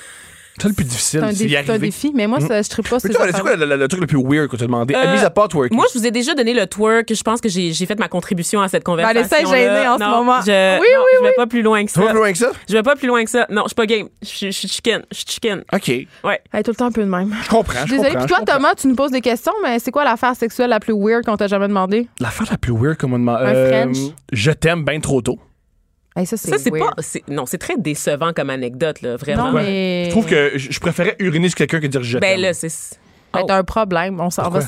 C'est ça le plus difficile, C'est un, c'est défi, y c'est un arriver. défi, mais moi, ça, je ne pas tu c'est quoi le, le- le truc le plus weird qu'on t'a demandé? Euh, Mis à part twerking. Moi, je vous ai déjà donné le twerk. Je pense que j'ai fait ma contribution à cette conversation. Vanessa est gênée en ce moment. Je, Oui, non, oui, je vais pas plus loin que Tu vas ça. plus loin que ça? Je vais pas plus loin que ça. Non, je suis pas game. Je suis- chicken. Je suis chicken. OK. Ouais. Hey, tout le temps un peu de même. Je comprends, je Désolée. Puis toi. Thomas, tu nous poses des questions, mais c'est quoi l'affaire sexuelle la plus weird qu'on t'a jamais demandé? L'affaire la plus weird qu'on m'a demandé. Un euh, French? Je t'aime bien trop tôt. Hey, ça, c'est Ça, c'est weird. pas. c'est- Non, c'est très décevant comme anecdote, là, vraiment. Non, mais. Je trouve que je je préférais uriner sur quelqu'un que dire je Ben là, c'est. Oh. un problème. On s'en va.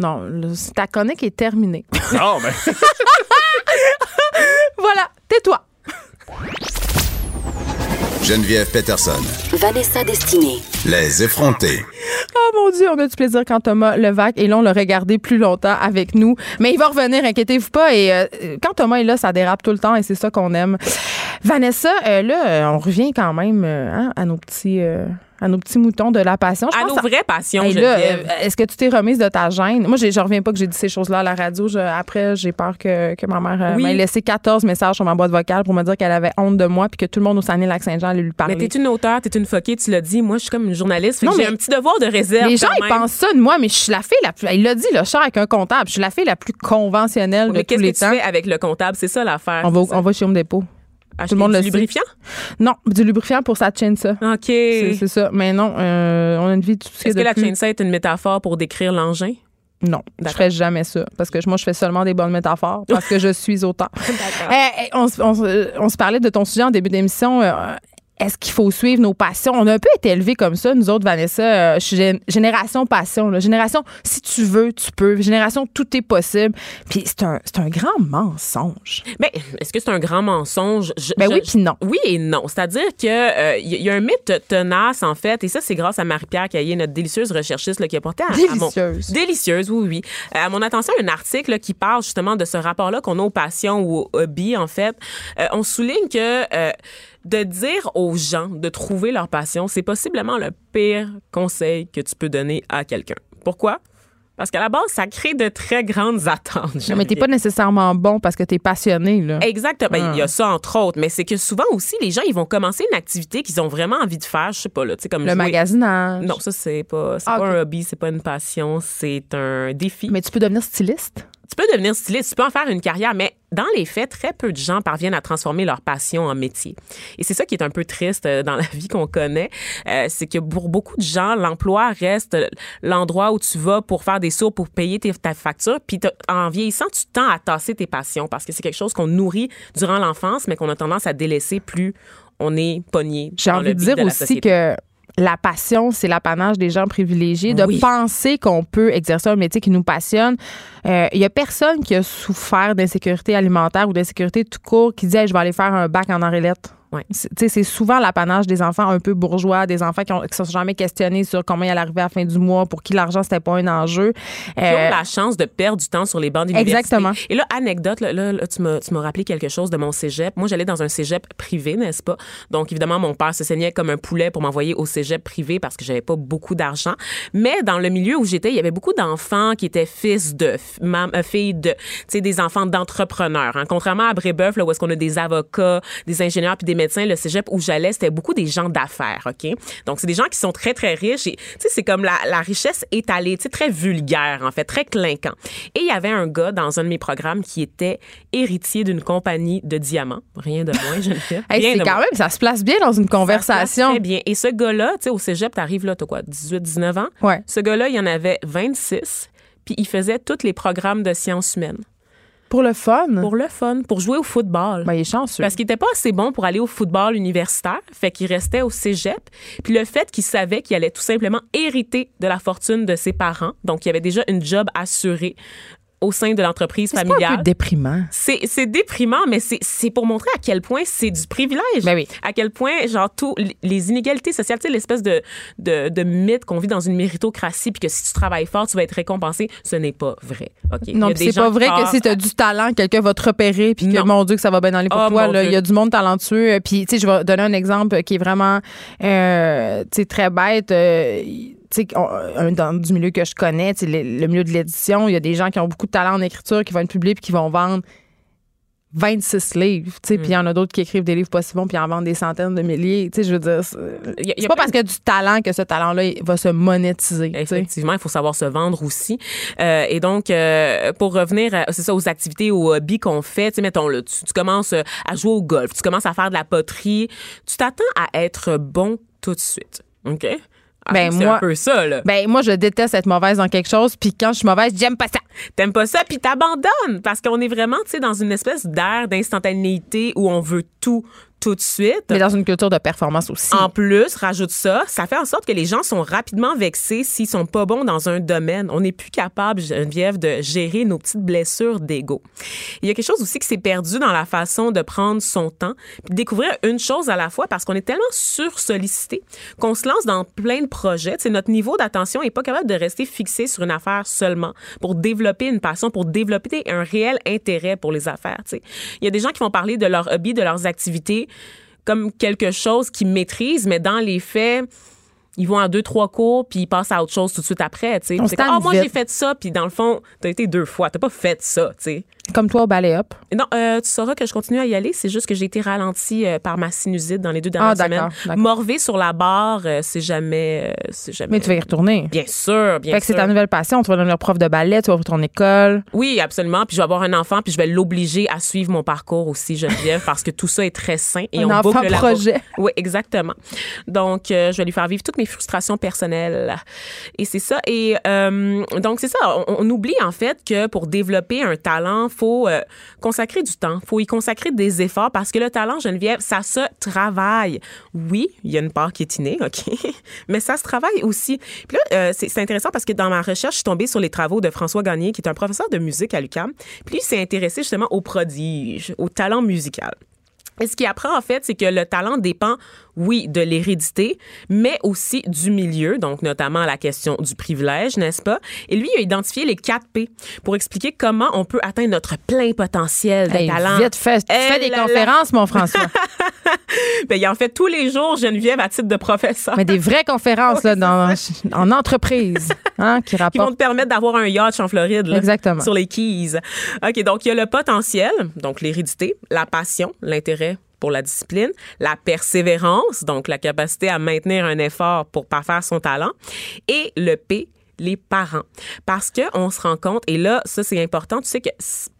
Non, ta chronique est terminée. Non, mais voilà, tais-toi. Geneviève Peterson. Vanessa Destinée. Les effrontés. Oh mon Dieu, on a du plaisir quand Thomas Levac est là. On l'a regardé plus longtemps avec nous. Mais il va revenir, inquiétez-vous pas. Et euh, quand Thomas est là, ça dérape tout le temps et c'est ça qu'on aime. Vanessa, euh, là, euh, on revient quand même euh, hein, à nos petits. euh, à nos petits moutons de la passion. Je À pense nos vraies passions, Hey, est-ce que tu t'es remise de ta gêne? Moi, je reviens pas que j'ai dit ces choses-là à la radio. Je- après, j'ai peur que, que ma mère Oui. m'ait laissé 14 messages sur ma boîte vocale pour me dire qu'elle avait honte de moi puis que tout le monde au Saguenay-Lac-Saint-Jean allait lui parler. Mais t'es une auteure, t'es une foquée, tu l'as dit. Moi, je suis comme une journaliste. Fait Non, que j'ai mais un petit devoir de réserve. Les gens, ils pensent ça de moi, mais je suis la fille la plus. Il l'a dit, le chat avec un comptable. Je suis la fille la plus conventionnelle de Mais tous qu'est-ce les que tu temps. fais avec le comptable? C'est ça l'affaire. On va, on va chez Home Depot. Acheter le monde du le sait. lubrifiant? Non, du lubrifiant pour sa chainsaw. OK. C'est Est-ce ça. Mais non, euh, on a une vie tout ce que la chainsaw est une métaphore pour décrire l'engin? Non, je ferais jamais ça. Parce que moi, je fais seulement des bonnes métaphores parce que je suis autant. D'accord. Eh, eh, on, se- on se- on se parlait de ton sujet en début d'émission. euh, est-ce qu'il faut suivre nos passions? On a un peu été élevés comme ça, nous autres, Vanessa. euh, je suis gén- génération passion. là. Génération, si tu veux, tu peux. Génération, tout est possible. Puis c'est un, c'est un grand mensonge. Mais est-ce que c'est un grand mensonge? Je- Ben je- oui, puis non. Oui et non. C'est-à-dire que euh, il y, y a un mythe tenace, en fait, et ça, c'est grâce à Marie-Pierre Caillé, notre délicieuse recherchiste, là, qui a porté à, à mon... Délicieuse. Délicieuse, oui, oui. Euh, À mon attention, un article là, qui parle justement de ce rapport-là qu'on a aux passions ou aux hobbies, en fait. Euh, on souligne que euh, de dire aux gens de trouver leur passion, c'est possiblement le pire conseil que tu peux donner à quelqu'un. Pourquoi? Parce qu'à la base, ça crée de très grandes attentes. Non, mais t'es pas nécessairement bon parce que t'es passionné. Là. Exactement. Il y Ah. a ça entre autres, mais c'est que souvent aussi les gens ils vont commencer une activité qu'ils ont vraiment envie de faire, je sais pas là, tu sais comme Le jouer- magasinage. Non, ça c'est pas c'est Ah, pas un hobby, c'est pas une passion, c'est un défi. Mais tu peux devenir styliste? Tu peux devenir styliste, tu peux en faire une carrière, mais dans les faits, très peu de gens parviennent à transformer leur passion en métier. Et c'est ça qui est un peu triste euh, dans la vie qu'on connaît, euh, c'est que pour beaucoup de gens, l'emploi reste l'endroit où tu vas pour faire des sourds, pour payer tes, ta facture. Puis en vieillissant, tu tends à tasser tes passions parce que c'est quelque chose qu'on nourrit durant l'enfance, mais qu'on a tendance à délaisser plus on est pogné. J'ai envie de dire aussi que la passion, c'est l'apanage des gens privilégiés. De Oui. penser qu'on peut exercer un métier qui nous passionne. Euh, Il y a personne qui a souffert d'insécurité alimentaire ou d'insécurité tout court qui dit Hey, je vais aller faire un bac en. Ouais. C'est souvent l'apanage des enfants un peu bourgeois, des enfants qui ne se sont jamais questionnés sur comment ils allaient arriver à la fin du mois, pour qui l'argent, c'était pas un enjeu. qui Euh, ont la chance de perdre du temps sur les bancs d'université. Exactement. Et là, anecdote, là, là, là, tu m'as rappelé quelque chose de mon cégep. Moi, j'allais dans un cégep privé, n'est-ce pas? Donc, évidemment, mon père se saignait comme un poulet pour m'envoyer au cégep privé parce que j'avais pas beaucoup d'argent. Mais dans le milieu où j'étais, il y avait beaucoup d'enfants qui étaient fils de, euh, filles de, tu sais, des enfants d'entrepreneurs. hein. Contrairement à Brébeuf, là, où est-ce qu'on a des avocats, des ingénieurs puis des médecins, le cégep où j'allais, c'était beaucoup des gens d'affaires, OK? Donc, c'est des gens qui sont très, très riches et, tu sais, c'est comme la, la richesse étalée, tu sais, très vulgaire, en fait, très clinquant. Et il y avait un gars dans un de mes programmes qui était héritier d'une compagnie de diamants. Rien de moins, je le fais. hey, c'est quand moins. même, ça se place bien dans une Ça se conversation. Très bien. Et ce gars-là, tu sais, au cégep, t'arrives là, t'as quoi, 18, 19 ans? Ouais. Ce gars-là, il y en avait 26, puis il faisait tous les programmes de sciences humaines. Pour le fun, Pour le fun, pour jouer au football. ben, il est chanceux. Parce qu'il était pas assez bon pour aller au football universitaire, fait qu'il restait au cégep. Puis le fait qu'il savait qu'il allait tout simplement hériter de la fortune de ses parents, donc il avait déjà une job assurée au sein de l'entreprise c'est pas un familiale. peu déprimant. C'est c'est déprimant, mais c'est c'est pour montrer à quel point c'est du privilège. Ben oui. À quel point, genre, tout, les inégalités sociales, tu sais, l'espèce de, de, de mythe qu'on vit dans une méritocratie, puis que si tu travailles fort, tu vas être récompensé, ce n'est pas vrai. OK? Non, c'est pas vrai que si t'as du talent, quelqu'un va te repérer, puis que mon Dieu que ça va bien aller pour Oh, toi. là. Il y a du monde talentueux. euh, Puis tu sais, je vais donner un exemple qui est vraiment, euh, tu sais, très bête. euh, tu sais, un dans du milieu que je connais, tu sais, le, le milieu de l'édition, il y a des gens qui ont beaucoup de talent en écriture, qui vont être publiés puis qui vont vendre 26 livres, tu sais, Mm. puis il y en a d'autres qui écrivent des livres pas si bons puis en vendent des centaines de milliers, tu sais, je veux dire, c'est pas parce qu'il y a du talent que ce talent-là va se monétiser. Effectivement, il faut savoir se vendre aussi. Euh, et donc, euh, pour revenir, c'est ça, aux activités, aux hobbies qu'on fait, tu sais, mettons, là, tu, tu commences euh, à jouer au golf, tu commences à faire de la poterie, tu t'attends à être bon tout de suite, OK? Ah, Ben, c'est moi- un peu ça, là. Ben moi, je déteste être mauvaise dans quelque chose, puis quand je suis mauvaise, j'aime pas ça. T'aimes pas ça, puis t'abandonnes. Parce qu'on est vraiment, tu sais, dans une espèce d'air d'instantanéité où on veut tout, tout de suite. Mais dans une culture de performance aussi. En plus, rajoute ça, ça fait en sorte que les gens sont rapidement vexés s'ils sont pas bons dans un domaine. On n'est plus capable, Geneviève, de gérer nos petites blessures d'ego. Il y a quelque chose aussi qui s'est perdu dans la façon de prendre son temps, puis de découvrir une chose à la fois parce qu'on est tellement sursollicité qu'on se lance dans plein de projets. Sais, notre niveau d'attention est pas capable de rester fixé sur une affaire seulement pour développer une passion, pour développer un réel intérêt pour les affaires. tu sais. Il y a des gens qui vont parler de leur hobby, de leurs activités comme quelque chose qu'ils maîtrisent, mais dans les faits, ils vont à deux, trois cours, puis ils passent à autre chose tout de suite après. tu sais. Ah, moi, vite. j'ai fait ça, puis dans le fond, t'as été deux fois. T'as pas fait ça, tu sais. Comme toi au ballet up. Non, euh, tu sauras que je continue à y aller. C'est juste que j'ai été ralentie euh, par ma sinusite dans les deux dernières Ah, semaines. Morver sur la barre, euh, c'est jamais, c'est jamais. Mais tu vas y retourner. Bien sûr, bien Fait que c'est sûr. ta nouvelle passion. Tu vas devenir prof de ballet, tu vas ouvrir ton école. Oui, absolument. Puis je vais avoir un enfant, puis je vais l'obliger à suivre mon parcours aussi, Geneviève, parce que tout ça est très sain. Et Un on enfant boucle projet. Oui, exactement. Donc, je vais lui faire vivre toutes mes frustrations personnelles. Et c'est ça. Et donc, c'est ça. On, on oublie en fait que pour développer un talent, faut euh, consacrer du temps. faut y consacrer des efforts parce que le talent, Geneviève, ça se travaille. Oui, il y a une part qui est innée, OK? Mais ça se travaille aussi. Puis là, euh, c'est intéressant parce que dans ma recherche, je suis tombée sur les travaux de François Gagné, qui est un professeur de musique à l'UQAM. Puis lui, il s'est intéressé justement au prodige, au talent musical. Et ce qu'il apprend, en fait, c'est que le talent dépend, oui, de l'hérédité, mais aussi du milieu, donc notamment la question du privilège, n'est-ce pas? Et lui, il a identifié les 4 P pour expliquer comment on peut atteindre notre plein potentiel de Hey, talent. vite, fais, tu fais des là là. conférences, mon François. Ben, il en fait tous les jours, Geneviève, à titre de professeur. Mais des vraies conférences là, dans, en entreprise hein, qui qui vont rapportent. te permettre d'avoir un yacht en Floride. là, Exactement. Sur les Keys. OK, donc il y a le potentiel, donc l'hérédité, la passion, l'intérêt pour la discipline, la persévérance, donc la capacité à maintenir un effort pour parfaire son talent, et le P, les parents. Parce que on se rend compte, et là, ça c'est important, tu sais que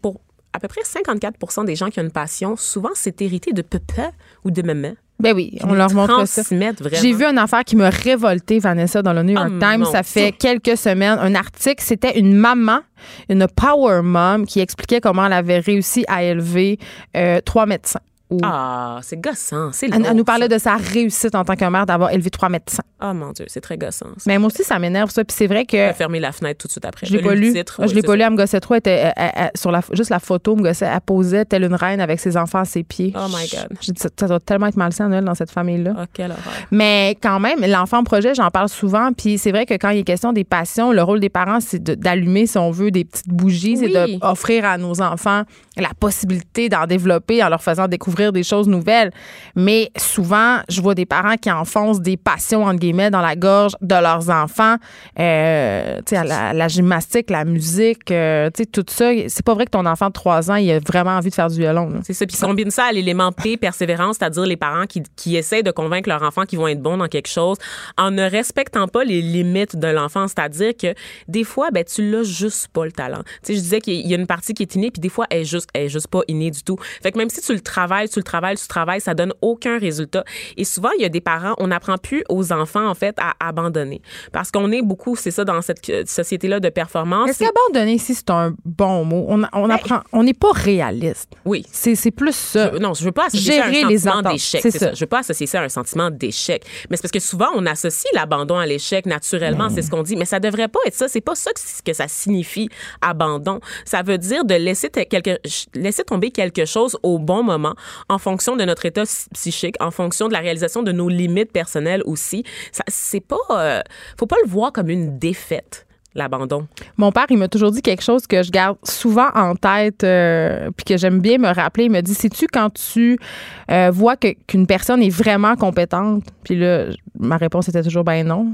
pour à peu près 54% des gens qui ont une passion, souvent c'est hérité de papa ou de maman. Ben oui, on leur montre ça. J'ai vu une affaire qui m'a révolté, Vanessa, dans le New York Oh, Times. Ça fait quelques semaines. Un article, c'était une maman, une power mom, qui expliquait comment elle avait réussi à élever euh, trois médecins. Ou- Ah, c'est gossant, c'est elle, elle nous parlait de sa réussite en tant que mère d'avoir élevé trois médecins. Oh mon Dieu, c'est très gossant. ça. Mais moi aussi, ça m'énerve, ça. Puis c'est vrai que Je vais fermer la fenêtre tout de suite après. je l'ai pas lu. titre, je l'ai pas lu. Elle me gossait trop. Elle était, elle- elle- sur la, juste la photo, me gossait. Elle posait telle une reine avec ses enfants à ses pieds. Oh my God. Ça, ça doit tellement être malsain, Noël, dans cette famille-là. Oh, quelle horreur. Mais quand même, l'enfant projet, j'en parle souvent. Puis c'est vrai que quand il est question des passions, le rôle des parents, c'est d'allumer, si on veut, des petites bougies, Oui. c'est d'offrir à nos enfants la possibilité d'en développer en leur faisant découvrir des choses nouvelles. Mais souvent, je vois des parents qui enfoncent des passions, entre guillemets, dans la gorge de leurs enfants. Euh, la, gymnastique, la musique, euh, tu sais, tout ça. C'est pas vrai que ton enfant de 3 ans, il a vraiment envie de faire du violon. C'est ça. Puis combine ça à l'élément P, persévérance, c'est-à-dire les parents qui, qui essaient de convaincre leurs enfants qu'ils vont être bons dans quelque chose en ne respectant pas les limites de l'enfant. C'est-à-dire que des fois, ben, tu l'as juste pas le talent. Tu sais, je disais qu'il y a une partie qui est innée, puis des fois, elle juste, elle est juste pas innée du tout. Fait que même si tu le travailles, tu le travailles, tu le travailles, ça donne aucun résultat. Et souvent, il y a des parents, on n'apprend plus aux enfants, en fait, à abandonner. Parce qu'on est beaucoup, c'est ça, dans cette euh, société-là de performance. Est-ce qu'abandonner ici, c'est un bon mot? On, on apprend, on n'est pas réaliste. Oui. C'est plus ça. Je- non, je veux pas associer Gérer ça à un les sentiment d'échec. c'est ça. ça. Je veux pas associer ça à un sentiment d'échec. Mais c'est parce que souvent, on associe l'abandon à l'échec naturellement. C'est ce qu'on dit. Mais ça devrait pas être ça. C'est pas ça que, que ça signifie, abandon. Ça veut dire de laisser, quelque, laisser tomber quelque chose au bon moment en fonction de notre état psychique, en fonction de la réalisation de nos limites personnelles aussi. Ça, c'est pas, euh, faut pas le voir comme une défaite, l'abandon. Mon père, il m'a toujours dit quelque chose que je garde souvent en tête, euh, puis que j'aime bien me rappeler. Il me dit, sais-tu quand tu euh, vois que- qu'une personne est vraiment compétente? Puis là, ma réponse était toujours ben non.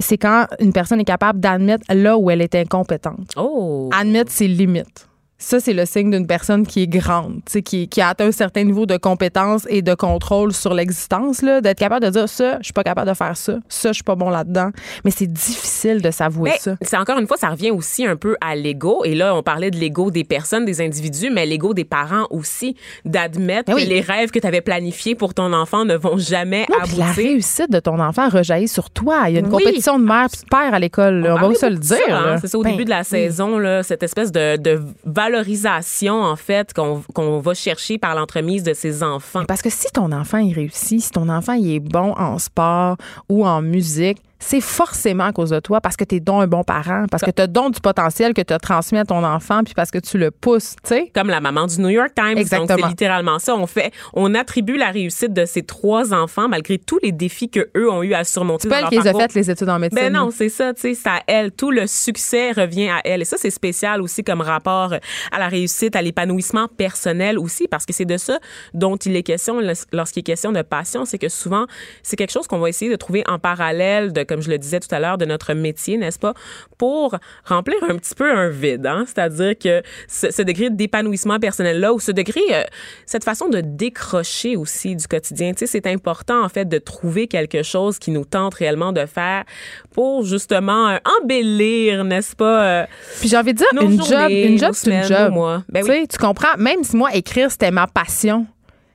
C'est quand une personne est capable d'admettre là où elle est incompétente. Oh! Admettre ses limites. Ça, c'est le signe d'une personne qui est grande, qui, qui a atteint un certain niveau de compétence et de contrôle sur l'existence, là, d'être capable de dire ça, je suis pas capable de faire ça, ça, je suis pas bon là-dedans. Mais c'est difficile de s'avouer ça. c'est encore une fois, ça revient aussi un peu à l'ego. Et là, on parlait de l'ego des personnes, des individus, mais l'ego des parents aussi, d'admettre Ben oui. que les rêves que tu avais planifiés pour ton enfant ne vont jamais Non, puis la aboutir. réussite de ton enfant rejaillit sur toi. Il y a une Oui. compétition de mère et de père à l'école. On, va se le dire. hein. C'est ça, au Ben, début de la saison, là, cette espèce de, de valorisation, en fait, qu'on qu'on va chercher par l'entremise de ses enfants. Parce que si ton enfant il réussit, si ton enfant il est bon en sport ou en musique, c'est forcément à cause de toi parce que tu es donc un bon parent, parce que tu as donc du potentiel que tu as transmis à ton enfant puis parce que tu le pousses, tu sais. Comme la maman du New York Times. Donc, Exactement. c'est littéralement ça. On fait, on attribue la réussite de ces trois enfants malgré tous les défis que eux ont eu à surmonter C'est pas elle qui les a faites les études en médecine. Ben non, c'est ça, tu sais, c'est à elle. Tout le succès revient à elle. Et ça, c'est spécial aussi comme rapport à la réussite, à l'épanouissement personnel aussi, parce que c'est de ça dont il est question lorsqu'il est question de passion. C'est que souvent, c'est quelque chose qu'on va essayer de trouver en parallèle de, comme je le disais tout à l'heure, de notre métier, n'est-ce pas, pour remplir un petit peu un vide. Hein? C'est-à-dire que ce, ce degré d'épanouissement personnel-là, ou ce degré, euh, cette façon de décrocher aussi du quotidien, tu sais, c'est important, en fait, de trouver quelque chose qui nous tente réellement de faire pour justement euh, embellir, n'est-ce pas? euh, Puis j'ai envie de dire, une job, une job, c'est une job. mois. Ben sais, tu comprends? Même si moi, écrire, c'était ma passion.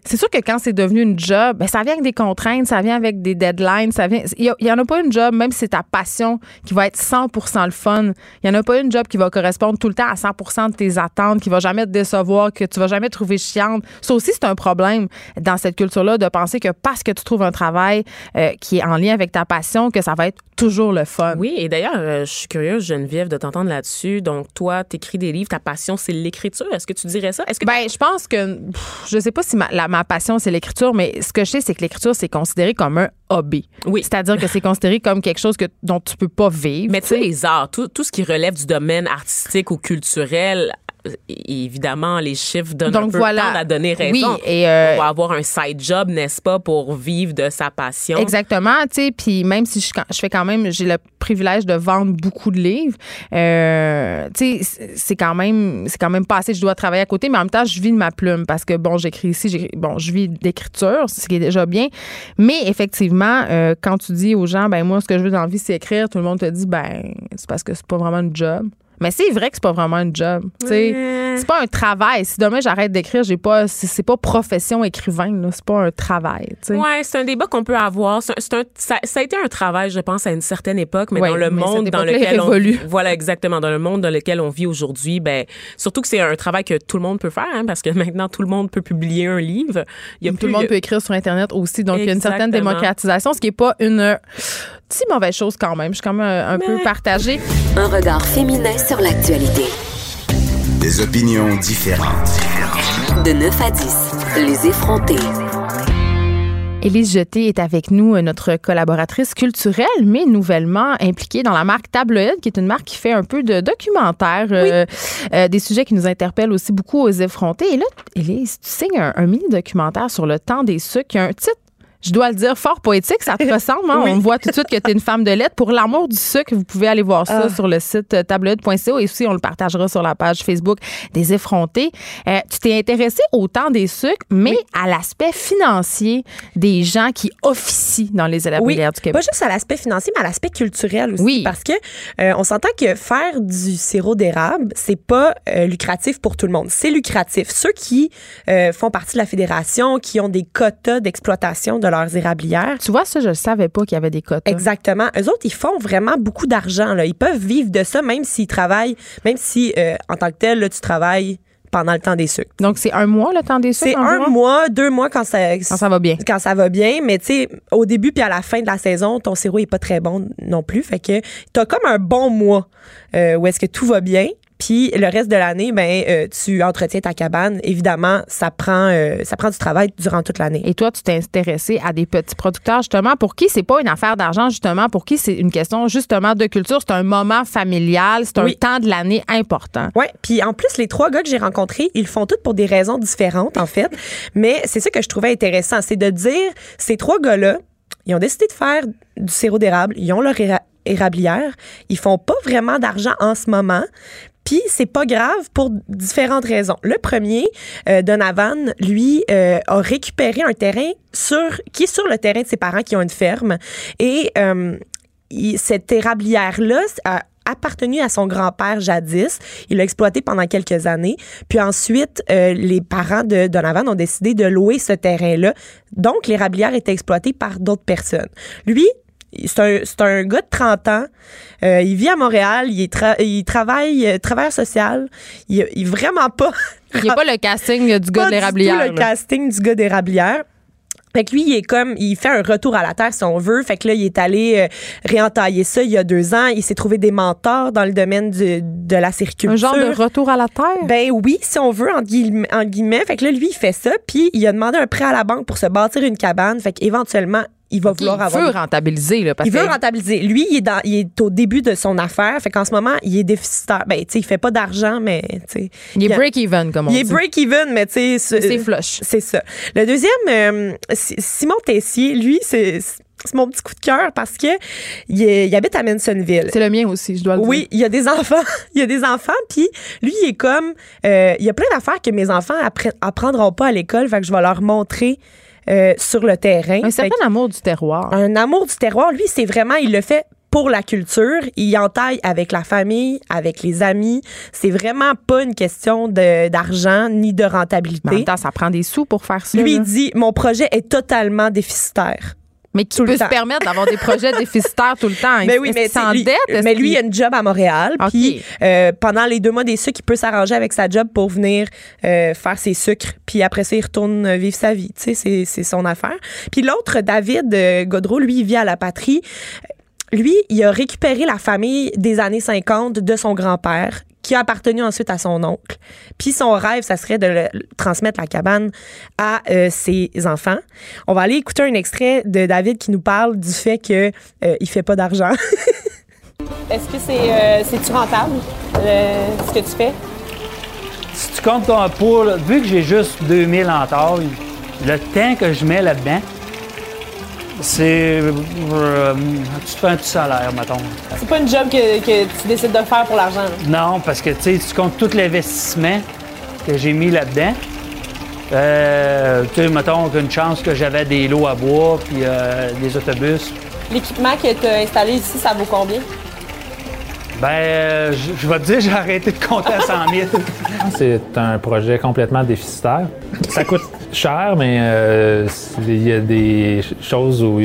C'est sûr que quand c'est devenu une job, ben, ça vient avec des contraintes, ça vient avec des deadlines, ça vient. Il y, en a pas une job, même si c'est ta passion, qui va être 100% le fun. Il y en a pas une job qui va correspondre tout le temps à 100% de tes attentes, qui va jamais te décevoir, que tu vas jamais trouver chiante. Ça aussi, c'est un problème dans cette culture-là de penser que parce que tu trouves un travail euh, qui est en lien avec ta passion, que ça va être toujours le fun. Oui, et d'ailleurs, euh, je suis curieuse, Geneviève, de t'entendre là-dessus. Donc, toi, t'écris des livres, ta passion, c'est l'écriture. Est-ce que tu dirais ça? Est-ce que Ben, je pense que pff, je sais pas si ma, la- ma passion c'est l'écriture, mais ce que je sais c'est que l'écriture c'est considéré comme un hobby. Oui. C'est-à-dire que c'est considéré comme quelque chose que dont tu peux pas vivre. Mais tu sais, les arts, tout, tout ce qui relève du domaine artistique ou culturel, évidemment, les chiffres donnent Donc un peu voilà. tendent à donner raison. Oui, et, euh, On va avoir un side job, n'est-ce pas, pour vivre de sa passion. Exactement, tu sais, puis même si je, je fais quand même, j'ai le privilège de vendre beaucoup de livres, euh, tu sais, c'est- quand même, c'est quand même pas assez. Je dois travailler à côté, mais en même temps, je vis de ma plume parce que bon, j'écris ici, bon, je vis d'écriture, ce qui est déjà bien. Mais effectivement, euh, quand tu dis aux gens, ben moi, ce que je veux dans la vie, c'est écrire, tout le monde te dit, ben c'est parce que c'est pas vraiment une job. Mais c'est vrai que c'est pas vraiment une job. Ouais. C'est pas un travail. Si demain j'arrête d'écrire, j'ai pas. C'est pas profession écrivain. C'est pas un travail. Ouais, c'est un débat qu'on peut avoir. Un- un- ça, ça a été un travail, je pense, à une certaine époque, mais Ouais, dans le mais monde dans est lequel on voilà exactement dans le monde dans lequel on vit aujourd'hui, ben surtout que c'est un travail que tout le monde peut faire, hein, parce que maintenant tout le monde peut publier un livre. Il y a tout plus- le monde peut écrire sur Internet aussi. Donc, il y a une certaine démocratisation, ce qui n'est pas une euh, si mauvaise chose quand même. Je suis quand même un, un peu partagée. Un regard féminin sur l'actualité. Des opinions différentes. De 9 à 10, les effrontés. Élise Jeté est avec nous, euh, notre collaboratrice culturelle, mais nouvellement impliquée dans la marque Tabloïd, qui est une marque qui fait un peu de documentaire, euh, euh, des sujets qui nous interpellent aussi beaucoup aux effrontés. Et là, Élise, tu signes un, un mini-documentaire sur le temps des sucres qui a un titre. Je dois le dire, fort poétique, ça te ressemble. hein? On voit tout de suite que tu es une femme de lettres. Pour l'amour du sucre, vous pouvez aller voir ça sur le site euh, tabloïd.co et aussi on le partagera sur la page Facebook des effrontés. Euh, tu t'es intéressé au temps des sucres, mais à l'aspect financier des gens qui officient dans les élaboraires du pas Québec. juste à l'aspect financier, mais à l'aspect culturel aussi. Oui. Parce que euh, on s'entend que faire du sirop d'érable, c'est pas euh, lucratif pour tout le monde. C'est lucratif. Ceux qui font partie de la fédération, qui ont des quotas d'exploitation de leurs érablières, Tu vois, ça, je ne savais pas qu'il y avait des quotas. Exactement. Eux autres, ils font vraiment beaucoup d'argent. Ils peuvent vivre de ça, même s'ils travaillent, même si, euh, en tant que tel, là, tu travailles pendant le temps des sucres. Donc, c'est un mois, le temps des sucres? C'est un mois, deux mois quand ça, Quand ça va bien. quand ça va bien, mais tu sais, au début puis à la fin de la saison, ton sirop est pas très bon non plus. Fait que t'as comme un bon mois euh, où est-ce que tout va bien. Puis le reste de l'année, ben euh, tu entretiens ta cabane. Évidemment, ça prend euh, ça prend du travail durant toute l'année. Et toi, tu t'es intéressé à des petits producteurs, justement, pour qui c'est pas une affaire d'argent, justement, pour qui c'est une question, justement, de culture. C'est un moment familial, c'est un Oui. temps de l'année important. Ouais, puis en plus les trois gars que j'ai rencontrés, ils le font tous pour des raisons différentes en fait, mais c'est ça que je trouvais intéressant, c'est de dire ces trois gars-là, ils ont décidé de faire du sirop d'érable, ils ont leur éra- érablière, ils font pas vraiment d'argent en ce moment. Puis c'est pas grave pour différentes raisons. Le premier, euh, Donovan, lui, euh, a récupéré un terrain sur qui est sur le terrain de ses parents qui ont une ferme et euh, il- cette érablière-là a appartenu à son grand-père jadis. Il l'a exploité pendant quelques années. Puis ensuite, euh, les parents de Donovan ont décidé de louer ce terrain-là. Donc, l'érablière était exploitée par d'autres personnes. Lui, c'est un, un gars de 30 ans. Euh, il vit à Montréal. Il, tra- il travaille euh, travailleur social. Il, il est vraiment pas Il a pas le casting du gars pas de du l'érablière. tout le casting du gars d'érablière. Fait que lui, il est comme, il fait un retour à la terre si on veut. Fait que là, il est allé euh, réentailler ça il y a deux ans. Il s'est trouvé des mentors dans le domaine du- de la sériculture. Un genre de retour à la terre? Ben oui, si on veut, en guillemets, en guillemets. Fait que là, lui, il fait ça, puis il a demandé un prêt à la banque pour se bâtir une cabane. Fait qu'éventuellement, il va vouloir il avoir... veut rentabiliser. Là, parce Il veut rentabiliser. Lui, il est, dans, il est au début de son affaire. Fait qu'en ce moment, il est déficitaire. Ben, tu sais, il fait pas d'argent, mais, tu sais. Il est break-even, comme on Il est dit. break-even, mais tu sais. ce- C'est flush. C'est ça. Le deuxième, euh, Si- Simon Tessier, lui, c'est c'est mon petit coup de cœur parce que il, est- il habite à Mansonville. C'est le mien aussi, je dois le dire. Oui, il y a des enfants. il y a des enfants, puis lui, il est comme... euh, il y a plein d'affaires que mes enfants appre- apprendront pas à l'école, fait que je vais leur montrer euh, sur le terrain. Un certain amour du terroir. un amour du terroir, lui, c'est vraiment, il le fait pour la culture. Il entaille avec la famille, avec les amis. C'est vraiment pas une question d'argent ni de Mais en rentabilité. même temps, ça prend des sous pour faire ça. Lui, là. il dit, mon projet est totalement déficitaire. Mais qui tout le peut se temps. permettre d'avoir des projets déficitaires tout le temps? Mais oui, mais s'endette? Mais lui, il a une job à Montréal. Puis euh, pendant les deux mois des sucres, il peut s'arranger avec sa job pour venir euh, faire ses sucres. Puis après ça, il retourne euh, vivre sa vie. Tu sais, c'est, c'est son affaire. Puis l'autre, David euh, Godreau, lui, il vit à la patrie. Lui, il a récupéré la famille des années 50 de son grand-père qui a appartenu ensuite à son oncle. Puis son rêve, ça serait de le- transmettre la cabane à euh, ses enfants. On va aller écouter un extrait de David qui nous parle du fait que euh, fait pas d'argent. Est-ce que c'est euh, c'est-tu rentable ce que tu fais? Si tu comptes ton pour, vu que j'ai juste 2000 en taille, le temps que je mets là-dedans, c'est. euh, tu te fais un petit salaire, mettons. C'est pas une job que, que tu décides de faire pour l'argent. Non, parce que tu sais, tu comptes tout l'investissement que j'ai mis là-dedans. Euh, tu sais, mettons qu'une chance que j'avais des lots à bois puis euh, des autobus. L'équipement que tu as installé ici, ça vaut combien? Ben, je je vais te dire, j'ai arrêté de compter à 100 000. C'est un projet complètement déficitaire. Ça coûte cher, mais euh, il y a des ch- choses où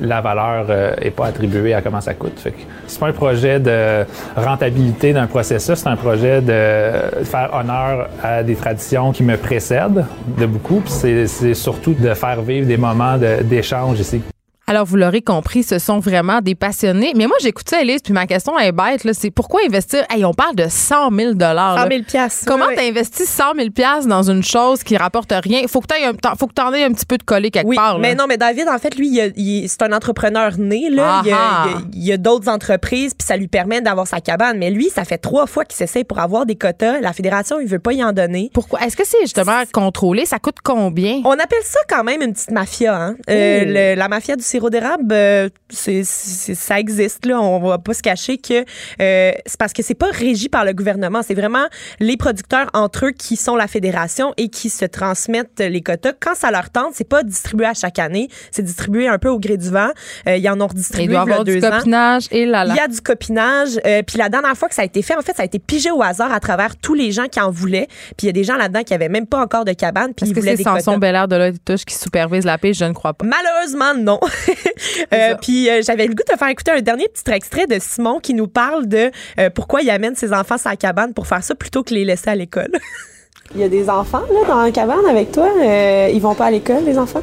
la valeur n'est pas attribuée à comment ça coûte. Fait c'est pas un projet de rentabilité d'un processus, c'est un projet de faire honneur à des traditions qui me précèdent de beaucoup. C'est- surtout de faire vivre des moments d'échange ici. Alors, vous l'aurez compris, ce sont vraiment des passionnés. Mais moi, j'écoute ça, Elise, puis ma question est bête. C'est pourquoi investir? Hey, on parle de 100 000 100 là. 000 piastres. Comment Oui, tu investis 100 000 dans une chose qui rapporte rien? Faut que tu en aies un petit peu de collé quelque Oui, part. là. mais non, mais David, en fait, lui, il il- c'est un entrepreneur né. Là. Il, a, il a- il a d'autres entreprises, puis ça lui permet d'avoir sa cabane. Mais lui, ça fait trois fois qu'il s'essaye pour avoir des quotas. La fédération, il veut pas y en donner. Pourquoi? Est-ce que c'est justement contrôlé? Ça coûte combien? On appelle ça quand même une petite mafia. Hein? Euh, le- la mafia du sirop d'érable, euh, c'est, c'est- ça existe. Là. On va pas se cacher que euh, c'est parce que c'est pas régi par le gouvernement. C'est vraiment les producteurs entre eux qui sont la fédération et qui se transmettent les quotas. Quand ça leur tente, c'est pas distribué à chaque année. C'est distribué un peu au gré du vent. Euh, ils en ont Il redistribué doit y il y a avoir du ans. copinage et là, là. Il y a du copinage. euh, puis la dernière fois que ça a été fait, en fait, ça a été pigé au hasard à travers tous les gens qui en voulaient. Puis il y a des gens là-dedans qui avaient même pas encore de cabane. Puis Est-ce ils que voulaient c'est des Samson quotas. Belair de de touche qui supervise la pêche? Je ne crois pas. Malheureusement, non. Euh, Puis euh, j'avais le goût de faire écouter un dernier petit extrait de Simon qui nous parle de euh, pourquoi il amène ses enfants à la cabane pour faire ça plutôt que les laisser à l'école. Il y a des enfants là dans la cabane avec toi? Euh, ils vont pas à l'école, les enfants?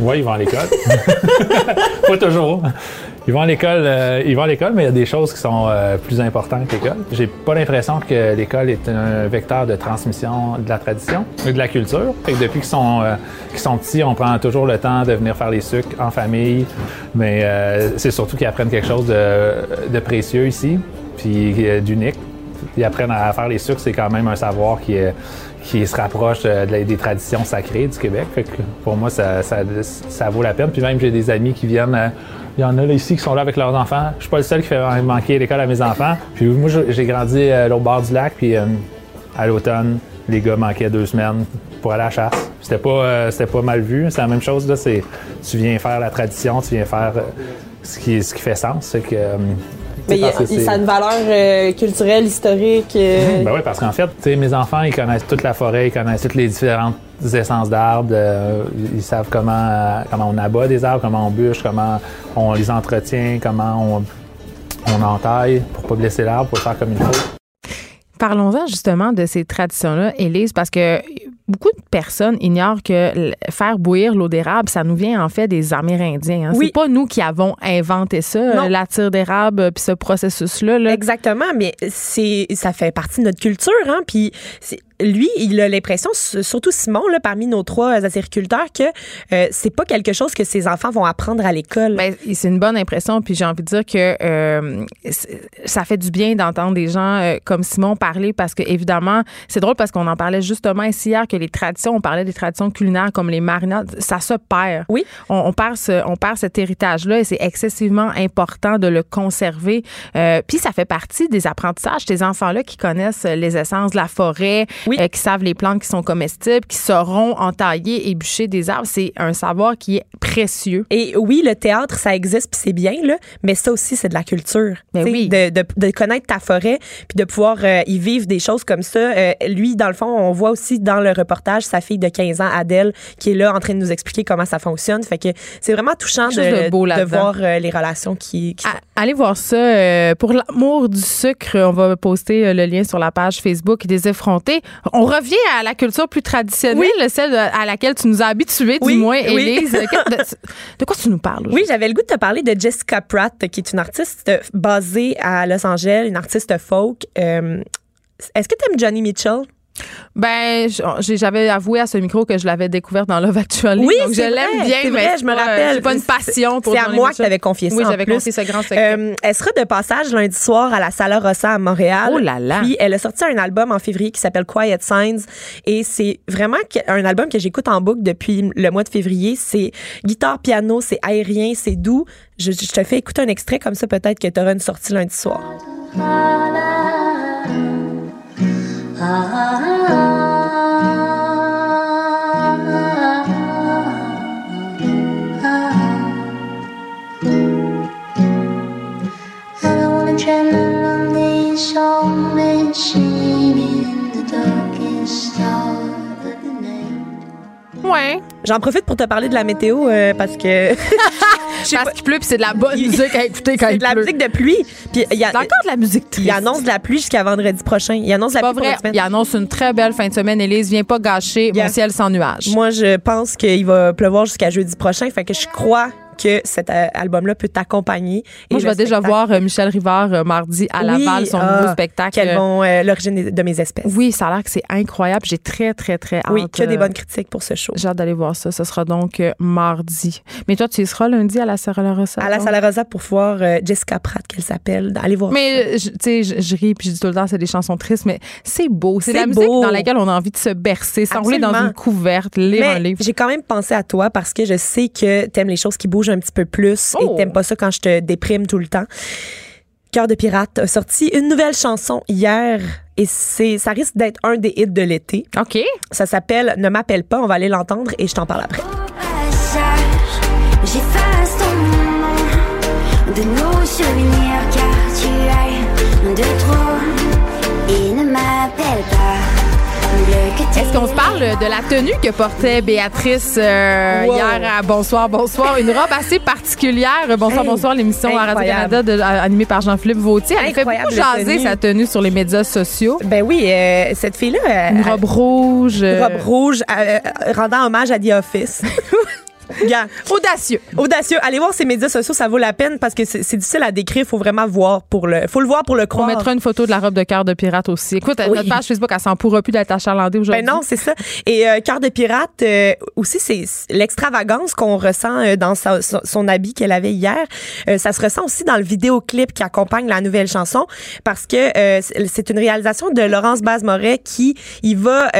Oui, ils vont à l'école. pas toujours. Ils vont à l'école, euh, ils vont à l'école, mais il y a des choses qui sont euh, plus importantes que l'école. J'ai pas l'impression que l'école est un vecteur de transmission de la tradition et de la culture. Fait que depuis qu'ils sont, euh, sont petits, on prend toujours le temps de venir faire les sucres en famille. Mais euh, c'est surtout qu'ils apprennent quelque chose de, de précieux ici, puis euh, d'unique. ils apprennent à faire les sucres, c'est quand même un savoir qui, qui se rapproche euh, des traditions sacrées du Québec. Fait que pour moi, ça, ça, ça vaut la peine. Puis même, j'ai des amis qui viennent. Euh, il y en a là ici qui sont là avec leurs enfants. Je suis pas le seul qui fait manquer l'école à mes enfants. Puis moi, j'ai grandi euh, à l'autre bord du lac. Puis euh, à l'automne, les gars manquaient deux semaines pour aller à la chasse. C'était pas, euh, pas mal vu. C'est la même chose. Là, c'est, tu viens faire la tradition, tu viens faire euh, ce, qui, ce qui fait sens. C'est que, euh, Mais y a- ça a une valeur euh, culturelle, historique. euh, ben oui, parce qu'en fait, tu sais, mes enfants, ils connaissent toute la forêt, ils connaissent toutes les différentes essences d'arbres, euh, ils savent comment, euh, comment on abat des arbres, comment on bûche, comment on les entretient, comment on, on entaille pour pas blesser l'arbre, pour le faire comme il faut. Parlons-en justement de ces traditions-là, Élise, parce que beaucoup de personnes ignorent que faire bouillir l'eau d'érable, ça nous vient en fait des Amérindiens. hein. Oui. C'est pas nous qui avons inventé ça, Non. euh, la tire d'érable, euh, puis ce processus-là. là. Exactement, mais c'est ça fait partie de notre culture, hein. Puis lui, il a l'impression, surtout Simon, là, parmi nos trois agriculteurs, que euh, c'est pas quelque chose que ses enfants vont apprendre à l'école. Ben, c'est une bonne impression, puis j'ai envie de dire que euh, ça fait du bien d'entendre des gens euh, comme Simon parler parce que évidemment, c'est drôle parce qu'on en parlait justement ici hier que les traditions, on parlait des traditions culinaires comme les marinades, ça se perd. Oui. On, on perd ce, on perd cet héritage-là et c'est excessivement important de le conserver. Euh, puis ça fait partie des apprentissages ces enfants-là qui connaissent les essences de la forêt, Oui. euh, qui savent les plantes qui sont comestibles, qui sauront entailler et bûcher des arbres. C'est un savoir qui est précieux. Et oui, le théâtre, ça existe, puis c'est bien, là, mais ça aussi, c'est de la culture. Oui. de, de, de connaître ta forêt, puis de pouvoir euh, y vivre des choses comme ça. Euh, lui, dans le fond, on voit aussi dans le reportage sa fille de 15 ans, Adèle, qui est là en train de nous expliquer comment ça fonctionne. Fait que c'est vraiment touchant chose de beau là-dedans. voir euh, les relations qui, qui À- Allez voir ça. pour l'amour du sucre, on va poster le lien sur la page Facebook des effrontés. On revient à la culture plus traditionnelle, celle de- à laquelle tu nous as habitués, Oui, du moins, oui. Élise. De quoi tu nous parles? Oui, j'avais le goût de te parler de Jessica Pratt, qui est une artiste basée à Los Angeles, une artiste folk. Euh, Est-ce que tu aimes Johnny Mitchell? Ben, j'ai- j'avais avoué à ce micro que je l'avais découvert dans Love Actually. Oui, donc je l'aime bien, mais vrai, je me euh, rappelle. Pas une passion pour C'est à moi que t'avais confié ça. Oui, j'avais confié ce grand secret. Euh, elle sera de passage lundi soir à la Sala Rossa à Montréal. Oh là là. Puis elle a sorti un album en février qui s'appelle Quiet Signs et c'est vraiment un album que j'écoute en boucle depuis le mois de février. C'est guitare piano, c'est aérien, c'est doux. Je, je te fais écouter un extrait comme ça peut-être que tu auras une sortie lundi soir. Ouais. J'en profite pour te parler de la météo euh, parce que Parce qu'il pleut, puis c'est de la bonne musique à écouter quand c'est il de la pleut. musique de pluie. Puis il y a, encore de la musique triste. il annonce de la pluie jusqu'à vendredi prochain. Il annonce de la pas pluie vrai. Il annonce une très belle fin de semaine. Élise, viens pas gâcher mon ciel sans nuages. Moi, je pense qu'il va pleuvoir jusqu'à jeudi prochain. Fait que je crois que cet euh, album-là peut t'accompagner. Moi, je vais déjà voir euh, Michel Rivard euh, mardi à Oui, Laval, son ah, nouveau spectacle. Quel bon, euh, l'origine de mes espèces. Oui, ça a l'air que c'est incroyable. J'ai très, très, très hâte. Oui, que des bonnes critiques pour ce show. J'ai hâte d'aller voir ça. Ce sera donc mardi. Mais toi, tu y seras lundi à la Sala Rossa? À la donc? Sala Rosa pour voir Jessica Pratt, qu'elle s'appelle. Allez voir. Mais, tu sais, je, je ris puis je dis tout le temps, c'est des chansons tristes, mais c'est beau. C'est la musique beau. dans laquelle on a envie de se bercer, s'enrouler dans une couverte, lire un Mais livre. j'ai quand même pensé à toi parce que je sais que t'aimes les choses qui bougent un petit peu plus Oh. et t'aimes pas ça quand je te déprime tout le temps. Cœur de pirate a sorti une nouvelle chanson hier et c'est ça risque d'être un des hits de l'été. OK. Ça s'appelle Ne m'appelle pas, on va aller l'entendre et je t'en parle après. J'efface ton nom de nos souvenirs car tu as de trop et ne m'appelle pas. Est-ce qu'on se parle de la tenue que portait Béatrice euh, Wow. hier à Bonsoir, Bonsoir? Une robe assez particulière. Bonsoir, Hey, Bonsoir, l'émission à. Radio-Canada à- animée par Jean-Philippe Vautier. Elle fait Incroyable beaucoup jaser tenue. sa tenue sur les médias sociaux. Ben oui, euh, cette fille-là, Une robe rouge. une euh, robe rouge, euh, euh, rendant hommage à The Office. Audacieux. audacieux. Allez voir ses médias sociaux, ça vaut la peine parce que c'est difficile à décrire. Faut vraiment voir pour le, faut le voir pour le On croire. mettra une photo de la robe de cœur de pirate aussi. Écoute, Oui. notre page Facebook, elle s'en pourra plus d'être achalandée aujourd'hui. Ben non, c'est ça. Et euh, Cœur de pirate, euh, aussi, c'est l'extravagance qu'on ressent euh, dans sa- son, son habit qu'elle avait hier. Euh, ça se ressent aussi dans le vidéoclip qui accompagne la nouvelle chanson parce que c'est une réalisation de Laurence Baz-Moret qui il va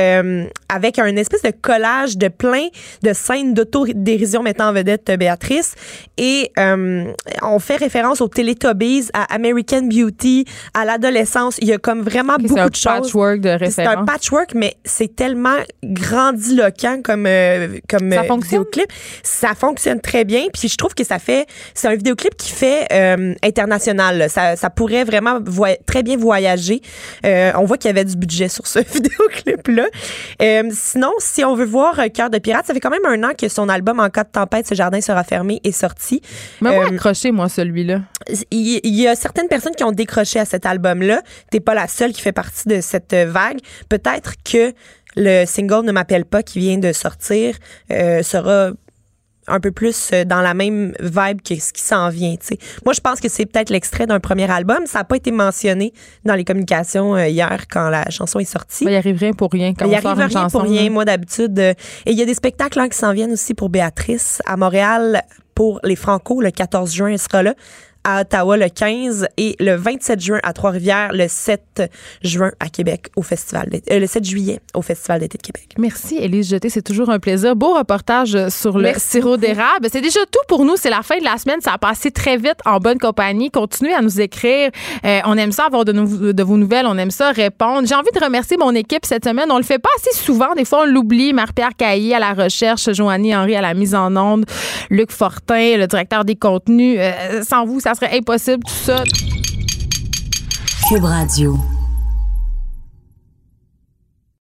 avec un espèce de collage de plein de scènes d'autodérision mettant en vedette Béatrice et euh, on fait référence aux Teletubbies, à American Beauty, à l'adolescence. Il y a comme vraiment c'est beaucoup un de choses. patchwork de C'est un références. patchwork, mais c'est tellement grandiloquent comme, euh, comme Ça euh, fonctionne? vidéoclip. Ça fonctionne très bien. Puis je trouve que ça fait. C'est un vidéoclip qui fait euh, international. Ça, ça pourrait vraiment très bien voyager. On voit qu'il y avait du budget sur ce vidéoclip-là. Sinon, si on veut voir Cœur de pirate, ça fait quand même un an que son album En cas de tempête, ce jardin sera fermé est sorti. Mais moi, Euh, accroché, moi, celui-là. il il y a certaines personnes qui ont décroché à cet album-là. T'es pas la seule qui fait partie de cette vague. Peut-être que le single Ne m'appelle pas qui vient de sortir euh, sera un peu plus euh, dans la même vibe que ce qui s'en vient. tu sais. Moi, je pense que c'est peut-être l'extrait d'un premier album. Ça n'a pas été mentionné dans les communications euh, hier quand la chanson est sortie. Il y arrive rien pour rien. Quand Il sort arrive rien chanson, pour rien, là. moi d'habitude. euh, et il y a des spectacles hein, qui s'en viennent aussi pour Béatrice à Montréal pour les Franco le 14 juin, elle sera là. À Ottawa le 15 et le 27 juin à Trois-Rivières, le 7 juin à Québec au festival euh, le 7 juillet au festival d'été de Québec. Merci, Élise Jeté. C'est toujours un plaisir. Beau reportage euh, sur le Merci sirop d'érable. C'est déjà tout pour nous. C'est la fin de la semaine. Ça a passé très vite en bonne compagnie. Continuez à nous écrire. Euh, on aime ça avoir de, de vos nouvelles. On aime ça répondre. J'ai envie de remercier mon équipe cette semaine. On le fait pas assez souvent. Des fois, on l'oublie. Marie-Pierre Caillé à la recherche, Joanie Henry à la mise en onde, Luc Fortin, le directeur des contenus. Euh, sans vous, ça serait impossible tout ça. Cube Radio.